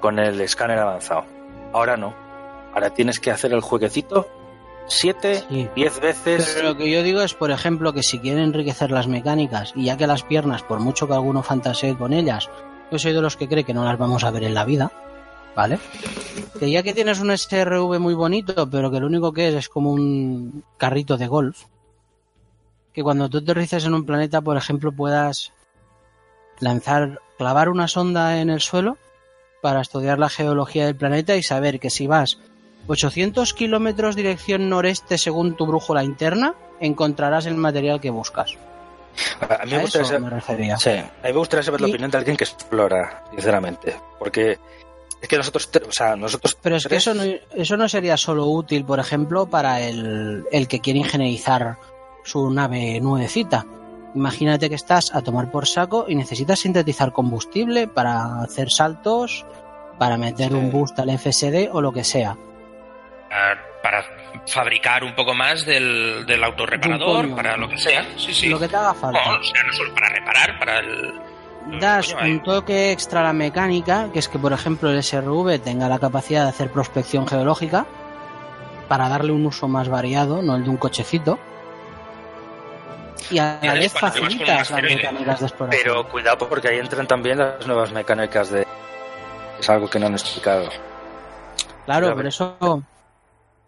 con el escáner avanzado. Ahora no. Ahora tienes que hacer el jueguecito siete, Sí. diez veces. Pero lo que yo digo es, por ejemplo, que si quieren enriquecer las mecánicas, y ya que las piernas, por mucho que alguno fantasee con ellas, yo soy de los que cree que no las vamos a ver en la vida, ¿vale? Que ya que tienes un SRV muy bonito, pero que lo único que es es como un carrito de golf, que cuando tú aterrices en un planeta, por ejemplo, puedas lanzar, clavar una sonda en el suelo para estudiar la geología del planeta y saber que si vas 800 kilómetros dirección noreste según tu brújula interna, encontrarás el material que buscas. A mí me A saber-. Sí, a mí me gustaría saber la opinión de alguien que explora, sinceramente. Porque es que nosotros, o sea, nosotros. Pero es que eso no, eso no sería solo útil, por ejemplo, para el, el que quiere ingenierizar su nave nuevecita. Imagínate que estás a tomar por saco y necesitas sintetizar combustible para hacer saltos, para meter Sí. un boost al FSD o lo que sea. Para, para fabricar un poco más del, del autorreparador, coño. para lo que sea. Sí, sí. Lo que te haga falta. O sea, no solo para reparar, para el. das Coño, un toque extra a la mecánica, que es que, por ejemplo, el SRV tenga la capacidad de hacer prospección geológica para darle un uso más variado, no el de un cochecito. Y a la vez facilitas las mecánicas de exploración. Pero cuidado porque ahí entran también las nuevas mecánicas de. Es algo que no han explicado. claro, pero eso.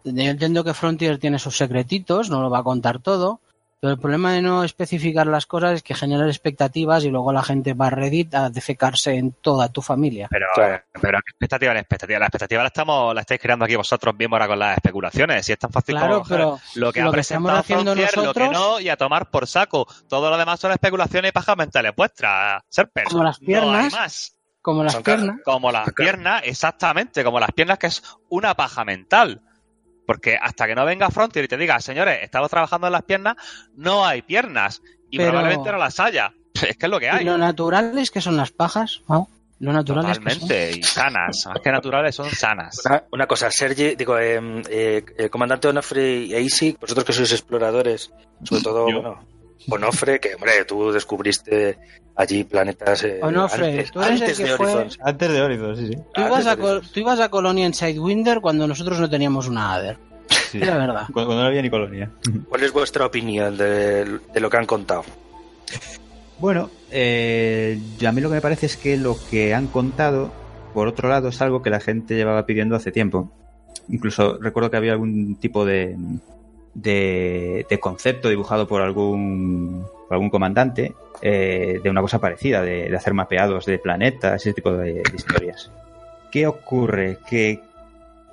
Yo entiendo que Frontier tiene sus secretitos, no lo va a contar todo. Pero el problema de no especificar las cosas es que generar expectativas y luego la gente va a Reddit a defecarse en toda tu familia. Pero, pero ¿qué expectativa? La expectativa, la expectativa la estamos, la estáis creando aquí vosotros mismos ahora con las especulaciones. Si es tan fácil Claro, como pero lo que lo que estamos haciendo Frontier, lo que nosotros- no, y a tomar por saco. Todo lo demás son especulaciones y pajas mentales vuestras. Serper. Como las No hay piernas. más. Como las Son piernas. Como las piernas, exactamente, como las piernas, que es una paja mental. Porque hasta que no venga Frontier y te diga, señores, estamos trabajando en las piernas, no hay piernas. Y Pero- probablemente no las haya. Es que es lo que Y hay. lo natural es que son las pajas. Lo natural es que son. Totalmente. Y sanas. Más que naturales, son sanas. Una, una cosa, Sergi, digo, eh, eh, eh, comandante Onofre y Easy, vosotros que sois exploradores, sobre todo, Yo. bueno, Onofre, que hombre, tú descubriste allí planetas eh, Onofre, antes, tú eres el antes que de fue- Horizon. Antes de Horizon, sí, sí. Tú ibas, a antes de Col- Horizon. tú ibas a Colonia en Sidewinder cuando nosotros no teníamos una Ader. Sí. Es la verdad. Cuando, cuando no había ni colonia. ¿Cuál es vuestra opinión de, de lo que han contado? Bueno, eh, a mí lo que me parece es que lo que han contado, por otro lado, es algo que la gente llevaba pidiendo hace tiempo. Incluso recuerdo que había algún tipo de, de, de concepto dibujado por algún, por algún comandante eh, de una cosa parecida, de, de hacer mapeados de planetas, ese tipo de, de historias. ¿Qué ocurre? Que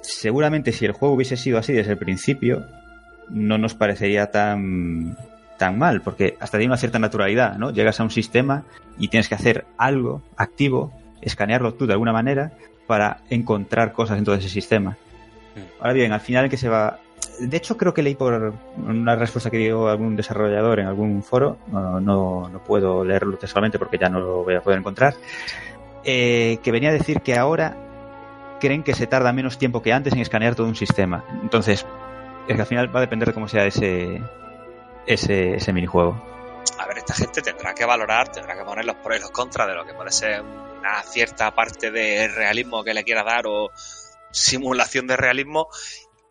seguramente si el juego hubiese sido así desde el principio, no nos parecería tan, tan mal, porque hasta tiene una cierta naturalidad, ¿no? Llegas a un sistema y tienes que hacer algo activo, escanearlo tú de alguna manera para encontrar cosas en todo ese sistema. Ahora bien, al final en que se va... De hecho, creo que leí por una respuesta que dio algún desarrollador en algún foro, no, no, puedo leerlo textualmente porque ya no lo voy a poder encontrar, eh, que venía a decir que ahora creen que se tarda menos tiempo que antes en escanear todo un sistema. Entonces, es que al final va a depender de cómo sea ese, ese, ese minijuego. A ver, esta gente tendrá que valorar, tendrá que poner los pros y los contras de lo que puede ser una cierta parte de realismo que le quiera dar o simulación de realismo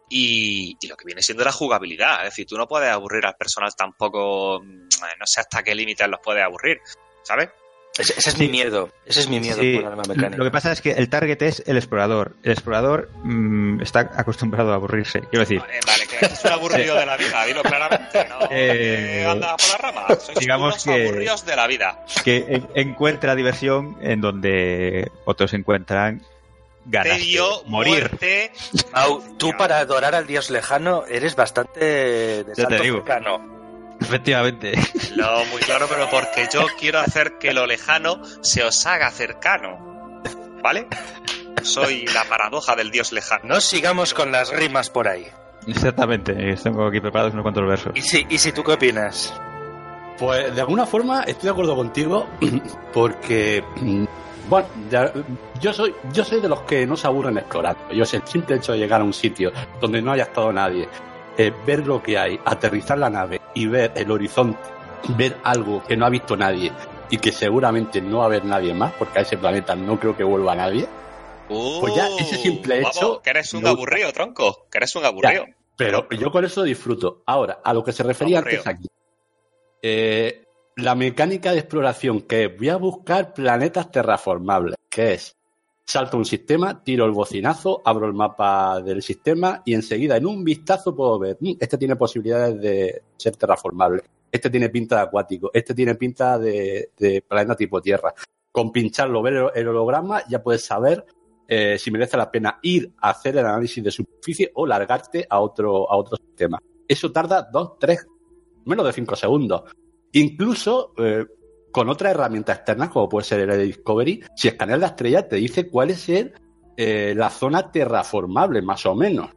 y, y lo que viene siendo la jugabilidad. Es decir, tú no puedes aburrir al personal tampoco, mm, no sé hasta qué límites los puedes aburrir, ¿sabes? Ese, ese es mi miedo, ese es mi miedo Sí, por el arma mecánica. lo que pasa es que el target es el explorador. El explorador mm, está acostumbrado a aburrirse. Quiero decir, Vale, vale, que es un aburrido de la vida, dilo claramente, no Eh, que anda por la rama. Sois digamos unos que- aburridos de la vida. que en- encuentra diversión en donde otros encuentran ganas Tedio, de morir. muerte. Mau, tú para adorar al dios lejano eres bastante de te digo. cercano. Efectivamente. Lo muy claro, pero porque yo quiero hacer que lo lejano se os haga cercano. ¿Vale? Soy la paradoja del dios lejano. No sigamos con las rimas por ahí. Exactamente. Tengo aquí preparados unos cuantos versos. ¿Y si, y si tú qué opinas? Pues de alguna forma estoy de acuerdo contigo porque bueno, ya- yo soy yo soy de los que no se aburren explorando. Yo sé, el simple hecho de llegar a un sitio donde no haya estado nadie, eh, ver lo que hay, aterrizar la nave y ver el horizonte, ver algo que no ha visto nadie y que seguramente no va a haber nadie más, porque a ese planeta no creo que vuelva nadie. Pues ya, ese simple vamos, hecho Que eres un no- aburrido, tronco. Que eres un aburrido. Pero yo con eso disfruto. Ahora, a lo que se refería Aburrido. antes aquí. Eh, la mecánica de exploración que es, voy a buscar planetas terraformables, que es, salto un sistema, tiro el bocinazo, abro el mapa del sistema y enseguida en un vistazo puedo ver, "Mm, este tiene posibilidades de ser terraformable, este tiene pinta de acuático, este tiene pinta de, planeta tipo Tierra. Con pincharlo, ver el- el holograma, ya puedes saber eh, si merece la pena ir a hacer el análisis de superficie o largarte a otro, a otro sistema. Eso tarda dos, tres, menos de cinco segundos. Incluso eh, con otras herramientas externas, como puede ser el Discovery, si escaneas la estrella, te dice cuál es el, eh, la zona terraformable, más o menos.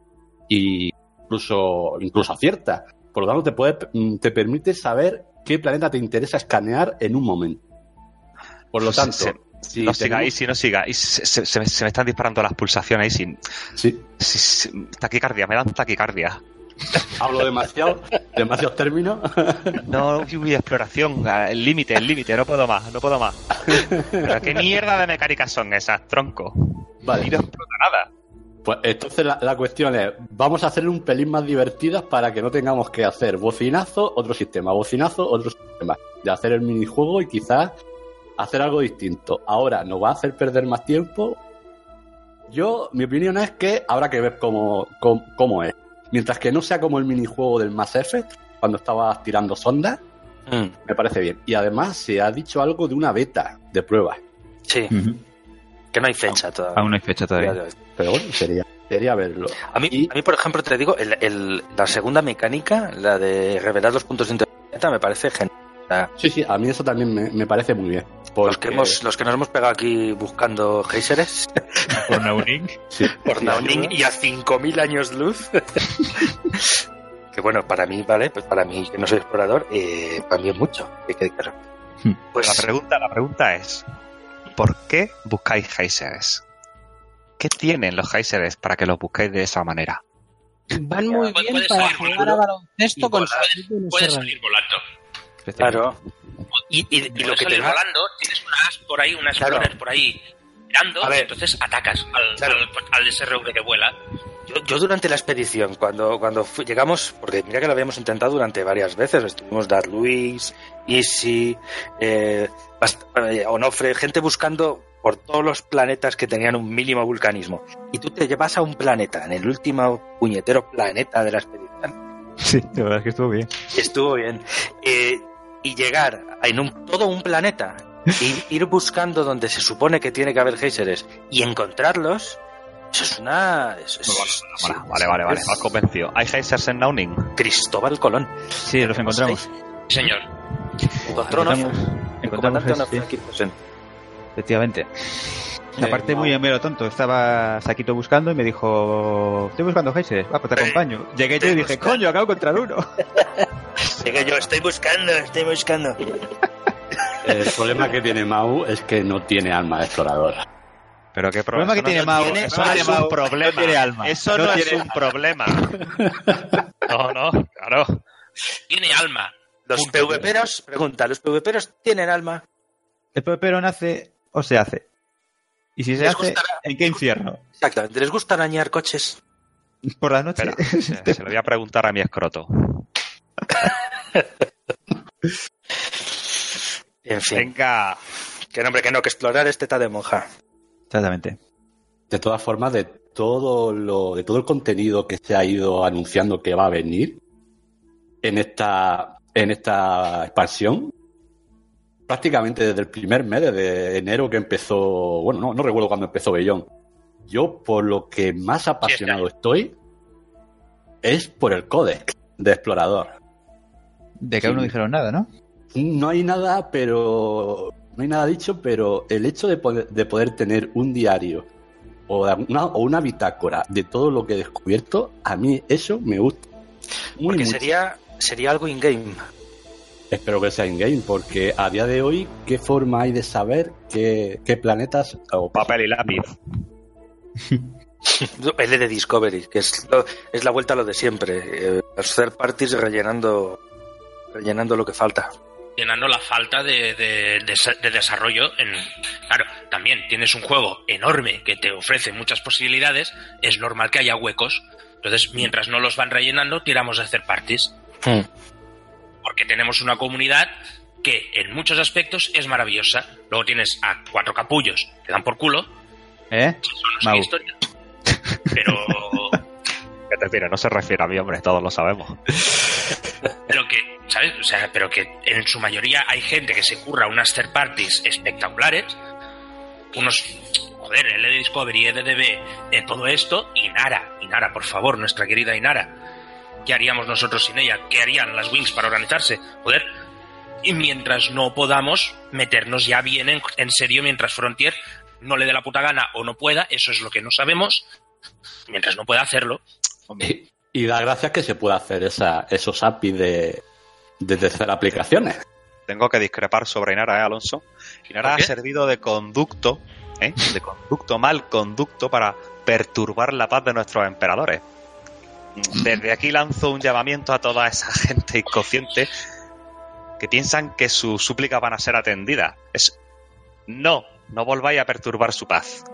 Y incluso, incluso acierta. Por lo tanto, te, puede, mm, te permite saber qué planeta te interesa escanear en un momento. Por lo tanto, se- si no tenemos- sigáis, si no sigáis. Se, se- se me, se me están disparando las pulsaciones ahí sin. Sí, si- taquicardia, me dan taquicardia. hablo demasiado, demasiados términos. No, uy, exploración, el límite, el límite, no puedo más, no puedo más. Pero qué mierda de mecánicas son esas, tronco. Vale. Y no explota nada. Pues entonces la, la cuestión es, vamos a hacerle un pelín más divertidas para que no tengamos que hacer bocinazo, otro sistema, bocinazo, otro sistema. De hacer el minijuego y quizás hacer algo distinto. Ahora, ¿nos va a hacer perder más tiempo? Yo, mi opinión es que habrá que ver cómo, cómo, cómo es. Mientras que no sea como el minijuego del Mass Effect, cuando estabas tirando sondas, Mm, me parece bien. Y además se ha dicho algo de una beta de prueba. sí, que no hay fecha todavía. Aún no hay fecha todavía. Pero bueno, sería, sería verlo. A mí, Y- a mí, por ejemplo, te digo, el- el- la segunda mecánica, la de revelar los puntos de internet, me parece genial. Sí, sí, a mí eso también me, me parece muy bien. los, que hemos, los que nos hemos pegado aquí buscando géiseres Por Nauning. sí, por sí, Nauning y a 5.000 años luz. que bueno, para mí, ¿vale? Pues para mí, que no soy explorador, eh, para mí es mucho. que quede claro. Hmm. Pues La pregunta, la pregunta es: ¿por qué buscáis geysers? ¿Qué tienen los geysers para que los busquéis de esa manera? Van muy bien para jugar a baloncesto con se salir volando. Claro. Y, y- y lo que te da, volando, tienes una as por ahí, una Claro. explorer por ahí mirando, A ver. y entonces atacas al, Claro. al, al SRV que vuela. Yo, yo durante la expedición, cuando, cuando llegamos, porque mira que lo habíamos intentado durante varias veces, estuvimos Dar Luis, Easy, eh, eh, Onofre, gente buscando por todos los planetas que tenían un mínimo vulcanismo. Y tú te llevas a un planeta, en el último puñetero planeta de la expedición. Sí, la verdad es que estuvo bien. Estuvo bien. Eh, y llegar a- en un, todo un planeta y ir buscando donde se supone que tiene que haber géiseres y encontrarlos, eso es una... eso es- Vale, sí, vale, vale, vale, es me has convencido. ¿Hay geysers en Nauning? Cristóbal Colón. Sí, los encontramos. Sí, señor. Encontró encontramos, encontramos sí, aquí presente. efectivamente. Eh, Aparte, muy en mero tonto. Estaba Saquito buscando y me dijo: Estoy buscando geysers. Va, pues te acompaño. Llegué yo y dije. Coño, acabo de encontrar uno. Llegué yo, estoy buscando, estoy buscando. El problema que tiene Mau es que no tiene alma de explorador. Pero qué problema que tiene Mau Eso no es un problema. no tiene alma. Eso no, es un problema. No, no, claro. Tiene alma. Los. PVPeros, pregunta, ¿los PVPeros tienen alma? ¿El PvP nace o se hace? Y si se hace, gustará- ¿en qué infierno? Exactamente, ¿les gusta arañar coches? Por la noche. Espera, se, se lo voy a preguntar a mi escroto. En fin, Venga, que nombre que no, que explorar es teta de monja. Exactamente. De todas formas, de todo lo, de todo el contenido que se ha ido anunciando que va a venir en esta, en esta expansión, prácticamente desde el primer mes, desde enero que empezó, bueno, no, no recuerdo cuándo empezó Bellón. Yo, por lo que más apasionado estoy, es por el códex de explorador. De que aún no dijeron nada, ¿no? No hay nada, pero. No hay nada dicho, pero el hecho de poder, de poder tener un diario o una, o una bitácora de todo lo que he descubierto, a mí eso me gusta. Muy Porque mucho. sería, sería algo in-game. Espero que sea in-game, porque a día de hoy, ¿qué forma hay de saber qué, qué planetas o papel y lápiz. El de Discovery, que es, lo- es la vuelta a lo de siempre. eh, los third parties rellenando, rellenando lo que falta. llenando la falta de, de- de- de desarrollo. En, claro, también tienes un juego enorme que te ofrece muchas posibilidades, es normal que haya huecos. Entonces, mientras no los van rellenando, tiramos de hacer parties. Hmm. Porque tenemos una comunidad que en muchos aspectos es maravillosa. Luego tienes a cuatro capullos que dan por culo, ¿Eh? Mau. una historia. Pero, Que te tire, no se refiere a mí, hombre, todos lo sabemos. pero que, O sea, pero que en su mayoría hay gente que se curra unas third parties espectaculares, unos, joder, el de Discovery, EDDB, eh, todo esto, y Nara, y Nara, por favor, nuestra querida Inara. ¿Qué haríamos nosotros sin ella? ¿Qué harían las Wings para organizarse? Joder. Y mientras no podamos meternos ya bien en, en serio, mientras Frontier no le dé la puta gana o no pueda, eso es lo que no sabemos, mientras no pueda hacerlo, Y, da gracias que se pueda hacer esa, esos APIs de, de terceras aplicaciones. Tengo que discrepar sobre Inara, ¿eh, Alonso? Inara ¿Por ha servido de conducto, ¿eh? de conducto, mal conducto para perturbar la paz de nuestros emperadores. Desde aquí lanzo un llamamiento a toda esa gente inconsciente que piensan que sus súplicas van a ser atendidas. Es no, no volváis a perturbar su paz.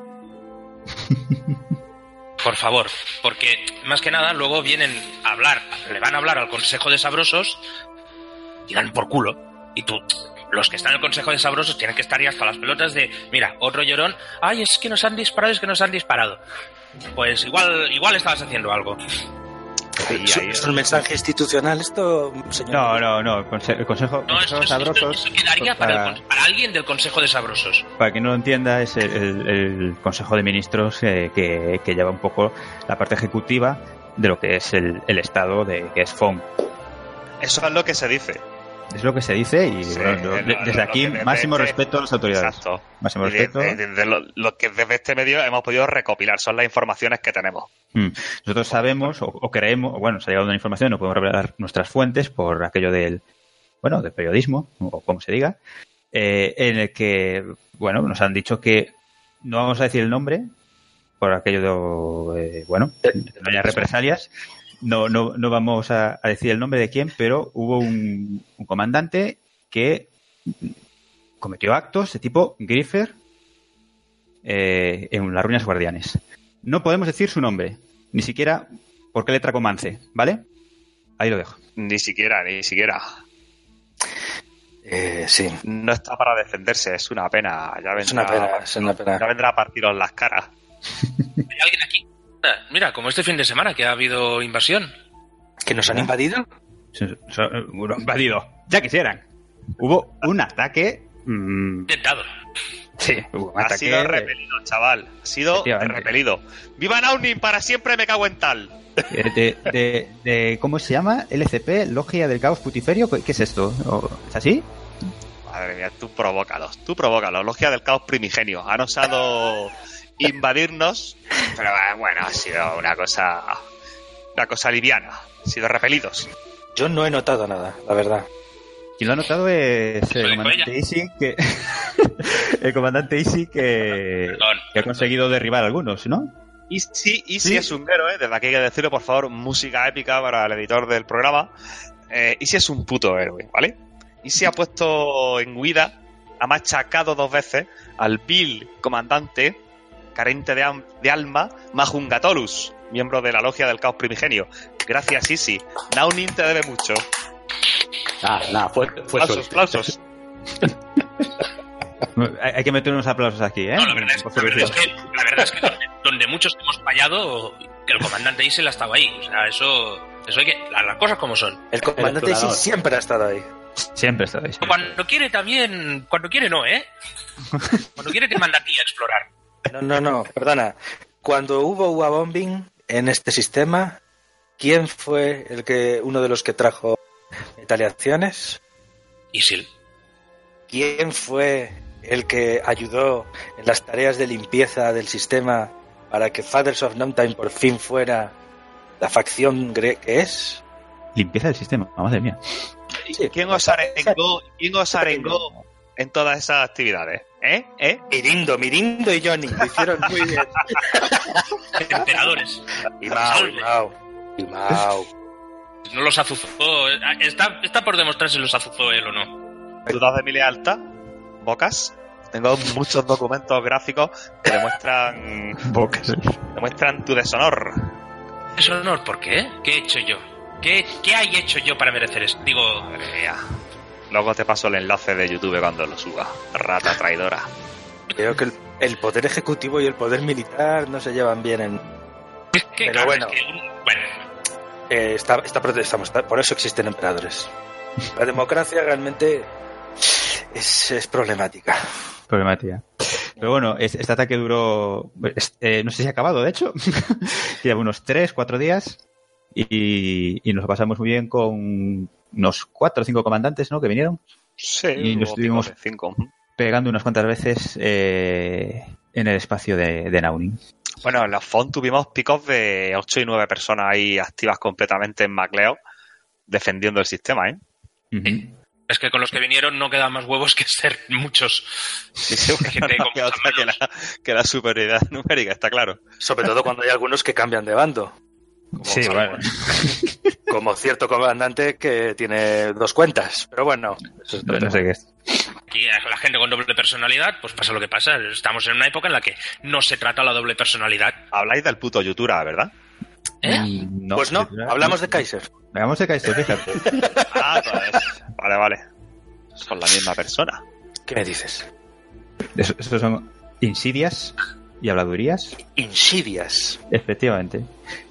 Por favor, porque más que nada luego vienen a hablar, le van a hablar al Consejo de Sabrosos y dan por culo. Y tú, los que están en el Consejo de Sabrosos tienen que estar ya hasta las pelotas de, mira, otro llorón, ay, es que nos han disparado, es que nos han disparado. Pues igual, igual estabas haciendo algo. Ahí, ¿Es, un mensaje institucional esto, señor? No, no, no. El conse- el consejo, No, eso, consejos eso- sabrosos. eso quedaría para, el con- para alguien del Consejo de Sabrosos. para quien no lo entienda, es el, el- el Consejo de Ministros eh, que, que lleva un poco la parte ejecutiva de lo que es el, el Estado de que es FOM. Eso es lo que se dice. Es lo que se dice y Sí, bueno, yo- lo- de- lo- desde lo aquí desde máximo este- respeto a las autoridades. Exacto. Máximo respeto. lo, lo que desde este medio hemos podido recopilar son las informaciones que tenemos. Mm. Nosotros sabemos o, o creemos, bueno, se ha llegado una información, no podemos revelar nuestras fuentes por aquello del, bueno, del periodismo, o como se diga, eh, en el que, bueno, nos han dicho que no vamos a decir el nombre por aquello de, eh, bueno, que no haya represalias. No, no, no vamos a, a decir el nombre de quién, pero hubo un, un comandante que cometió actos de tipo Griffer eh, en las ruinas guardianes. No podemos decir su nombre, ni siquiera por qué letra comance, ¿vale? Ahí lo dejo. Ni siquiera, ni siquiera. Eh, sí, No está para defenderse, es una pena. Ya vendrá, es una pena, es una pena. Ya vendrá a partiros las caras. ¿Hay alguien aquí? Ah, Mira, como este fin de semana que ha habido invasión. ¿Que nos han invadido? Bueno, invadido. Ya quisieran. Hubo un ataque. mm, Intentado. sí, hubo un Ha ataque. sido repelido, chaval. Ha sido repelido. ¡Viva Naunin! Para siempre me cago en tal. eh, de, de- de- ¿Cómo se llama? LCP, Logia del Caos Putiferio. ¿Qué es esto? ¿O- ¿Es así? Madre mía, tú provócalos, tú provócalos. Logia del caos primigenio. Han osado invadirnos, pero eh, bueno, ha sido una cosa. Una cosa liviana. Han sido repelidos. Yo no he notado nada, la verdad. Quien lo ha notado es el comandante Easy, que. el comandante Easy que, Perdón. que ha conseguido derribar algunos, ¿no? Easy, Easy Sí. es un héroe, desde aquí hay que decirlo, por favor, música épica para el editor del programa. Eh, Easy es un puto héroe, ¿vale? Easy ha puesto en huida, ha machacado dos veces al Bill comandante, carente de, am- de alma, Majungatolus, miembro de la logia del caos primigenio. Gracias, Easy. Naunin te debe mucho. Ah, nada, fue, fue Aplausos, aplausos. Hay que meter unos aplausos aquí, ¿eh? No, la verdad es, la verdad es que, la verdad es que donde, donde muchos hemos fallado, que el comandante Isel ha estado ahí. O sea, eso, eso hay que. Las, cosas como son. El comandante explorador. siempre ha estado ahí. Siempre está ahí. siempre. Cuando quiere también. Cuando quiere no, ¿eh? Cuando quiere te manda a ti a explorar. No, no, no, perdona. Cuando hubo UA bombing en este sistema, ¿quién fue el que uno de los que trajo retaliaciones? Isil. ¿Quién fue el que ayudó en las tareas de limpieza del sistema para que Fathers of Time por fin fuera la facción que es? Limpieza del sistema, madre mía. Sí, ¿Quién os arengó, quién os arengó en todas esas actividades? ¿Eh? ¿Eh? Mirindo, Mirindo y Johnny lo hicieron muy bien. Emperadores. Y Mao, y Mao, y Mao. No los azuzó. Está, está por demostrarse si los azuzó él o no. dudas de mi lealtad, Bocas. Tengo muchos documentos gráficos que demuestran, demuestran tu deshonor. Es honor, ¿por qué? ¿Qué he hecho yo? ¿Qué, ¿Qué hay hecho yo para merecer esto? Digo, Madre mía. Luego te paso el enlace de YouTube cuando lo suba. Rata traidora. Creo que el, el poder ejecutivo y el poder militar no se llevan bien en... es que, Pero claro, bueno. es que bueno, eh, está, está prote- estamos- está- por eso existen emperadores. La democracia realmente es, es problemática. Problemática. Pero bueno, es- este ataque duró. eh, no sé si ha acabado, de hecho. Lleva unos 3, 4 días. Y, y nos lo pasamos muy bien con unos 4 o 5 comandantes, ¿no? Que vinieron Sí, Y nos hubo tuvimos- picos de cinco. pegando unas cuantas veces eh, en el espacio de, de Naunin. Bueno, en la FON tuvimos picos de 8 y 9 personas ahí activas completamente en MacLeod defendiendo el sistema, ¿eh? Es que con los que vinieron no quedan más huevos que ser muchos. Sí, sí, Gente no con queda muchas otra que la, que la superioridad numérica, está claro. Sobre todo cuando hay algunos que cambian de bando. Sí, bueno. Como cierto comandante que tiene dos cuentas. Pero bueno, eso es No sé qué es. Aquí a la gente con doble personalidad, pues pasa lo que pasa. Estamos en una época en la que no se trata la doble personalidad. Habláis del puto Yutura, ¿verdad? ¿Eh? Mm, pues no, hablamos de Kaiser. Hablamos de Kaiser, fíjate. Ah, pues, vale, vale. Son la misma persona. ¿Qué me dices? Eso- Esos son insidias y habladurías. Insidias. Efectivamente.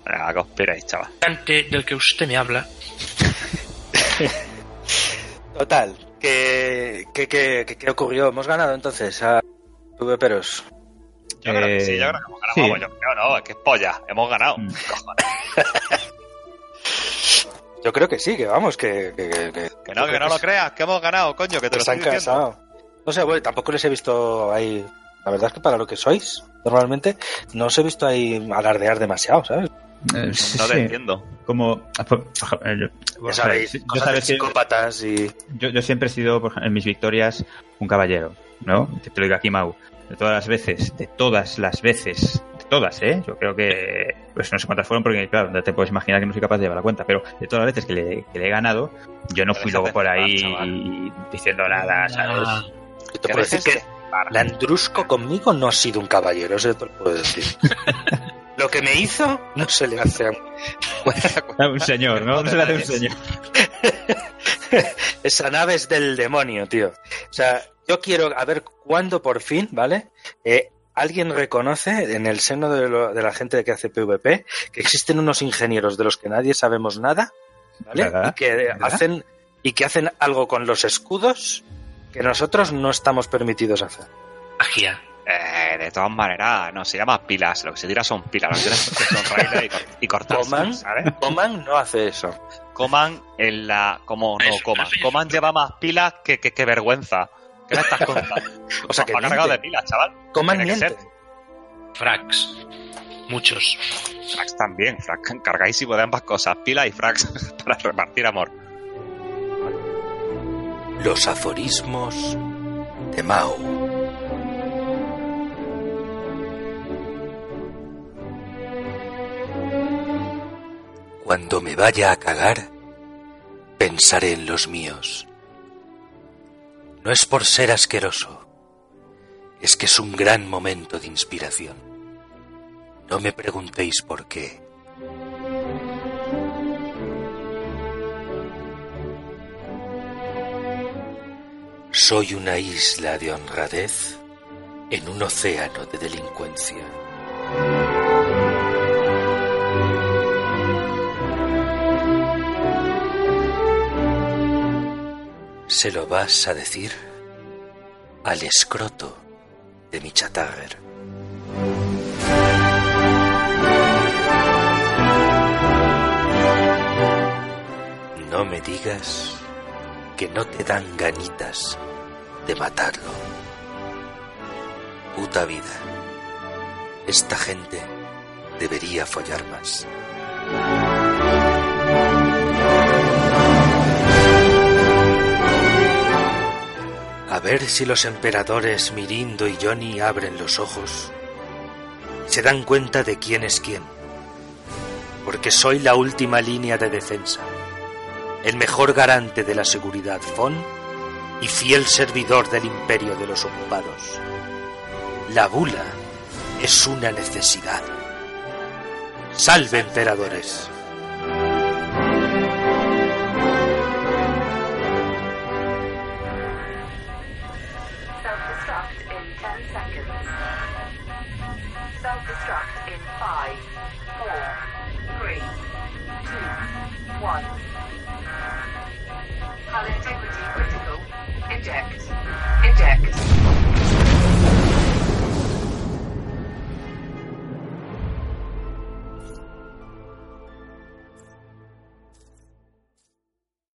Venga, que os piráis, chaval. Ante del que usted me habla. Total, ¿qué, qué, qué, qué- qué ocurrió? ¿Hemos ganado entonces a PvPeros? Yo creo que sí, yo creo que hemos ganado. sí. Vamos, yo creo, no, es que es polla. Hemos ganado. Mm. Cojones. Yo creo que sí, que vamos, que... Que, que- que- Que no, que no lo creas, que hemos ganado, coño, que te lo han estoy diciendo. cansado. No sé, bueno, tampoco les he visto ahí... La verdad es que para lo que sois, normalmente, no os he visto ahí alardear demasiado, ¿sabes? Eh, No sí, te entiendo. Como. eh, yo- Ya sabéis, yo, cosas sabes de que- psicópatas y... yo, yo siempre he sido, por ejemplo, en mis victorias, un caballero, ¿no? Te, te lo digo aquí, Mau. De todas las veces, de todas las veces, de todas, ¿eh? Yo creo que, pues no sé cuántas fueron, porque claro, no te puedes imaginar que no soy capaz de llevar la cuenta, pero de todas las veces que le, que le he ganado, yo no fui luego por ahí chaval. diciendo nada, ¿sabes? Ah, Yo te Que puedo decir que Landrusco conmigo no ha sido un caballero, eso te lo puedo decir. lo que me hizo no se le hace a un... Un señor, ¿no? No se le hace un señor. Esa nave es del demonio, tío. O sea, yo quiero a ver cuándo por fin, ¿vale? Eh, alguien reconoce en el seno de, lo- de la gente que hace PvP que existen unos ingenieros de los que nadie sabemos nada, ¿vale? ¿Verdad? Y que ¿Verdad? hacen y que hacen algo con los escudos que nosotros no estamos permitidos hacer. magia. Eh, de todas maneras, no, se llama pilas. Lo que se tira son pilas. Lo que tienes que hacer son raíles y, cor- y cortar. Coman. ¿sabes? Coman no hace eso. Coman en la. Como no, Eso, Coman. Coman lleva más pilas que, que, que vergüenza. ¿Qué me estás contando? O sea, que Va cargado de pilas, chaval. Coman Tiene que miente. ser. Frags. Muchos. Frax también. Frax, cargadísimo de ambas cosas. Pilas y frax para repartir amor. Los aforismos de Mao. Cuando me vaya a cagar, pensaré en los míos. No es por ser asqueroso, es que es un gran momento de inspiración. No me preguntéis por qué. Soy una isla de honradez en un océano de delincuencia. Se lo vas a decir al escroto de mi chatarrer. No me digas que no te dan ganitas de matarlo. Puta vida. Esta gente debería follar más. A ver si los emperadores Mirindo y Johnny abren los ojos. Se dan cuenta de quién es quién. Porque soy la última línea de defensa. El mejor garante de la seguridad FON y fiel servidor del imperio de los ocupados. La bula es una necesidad. Salve emperadores.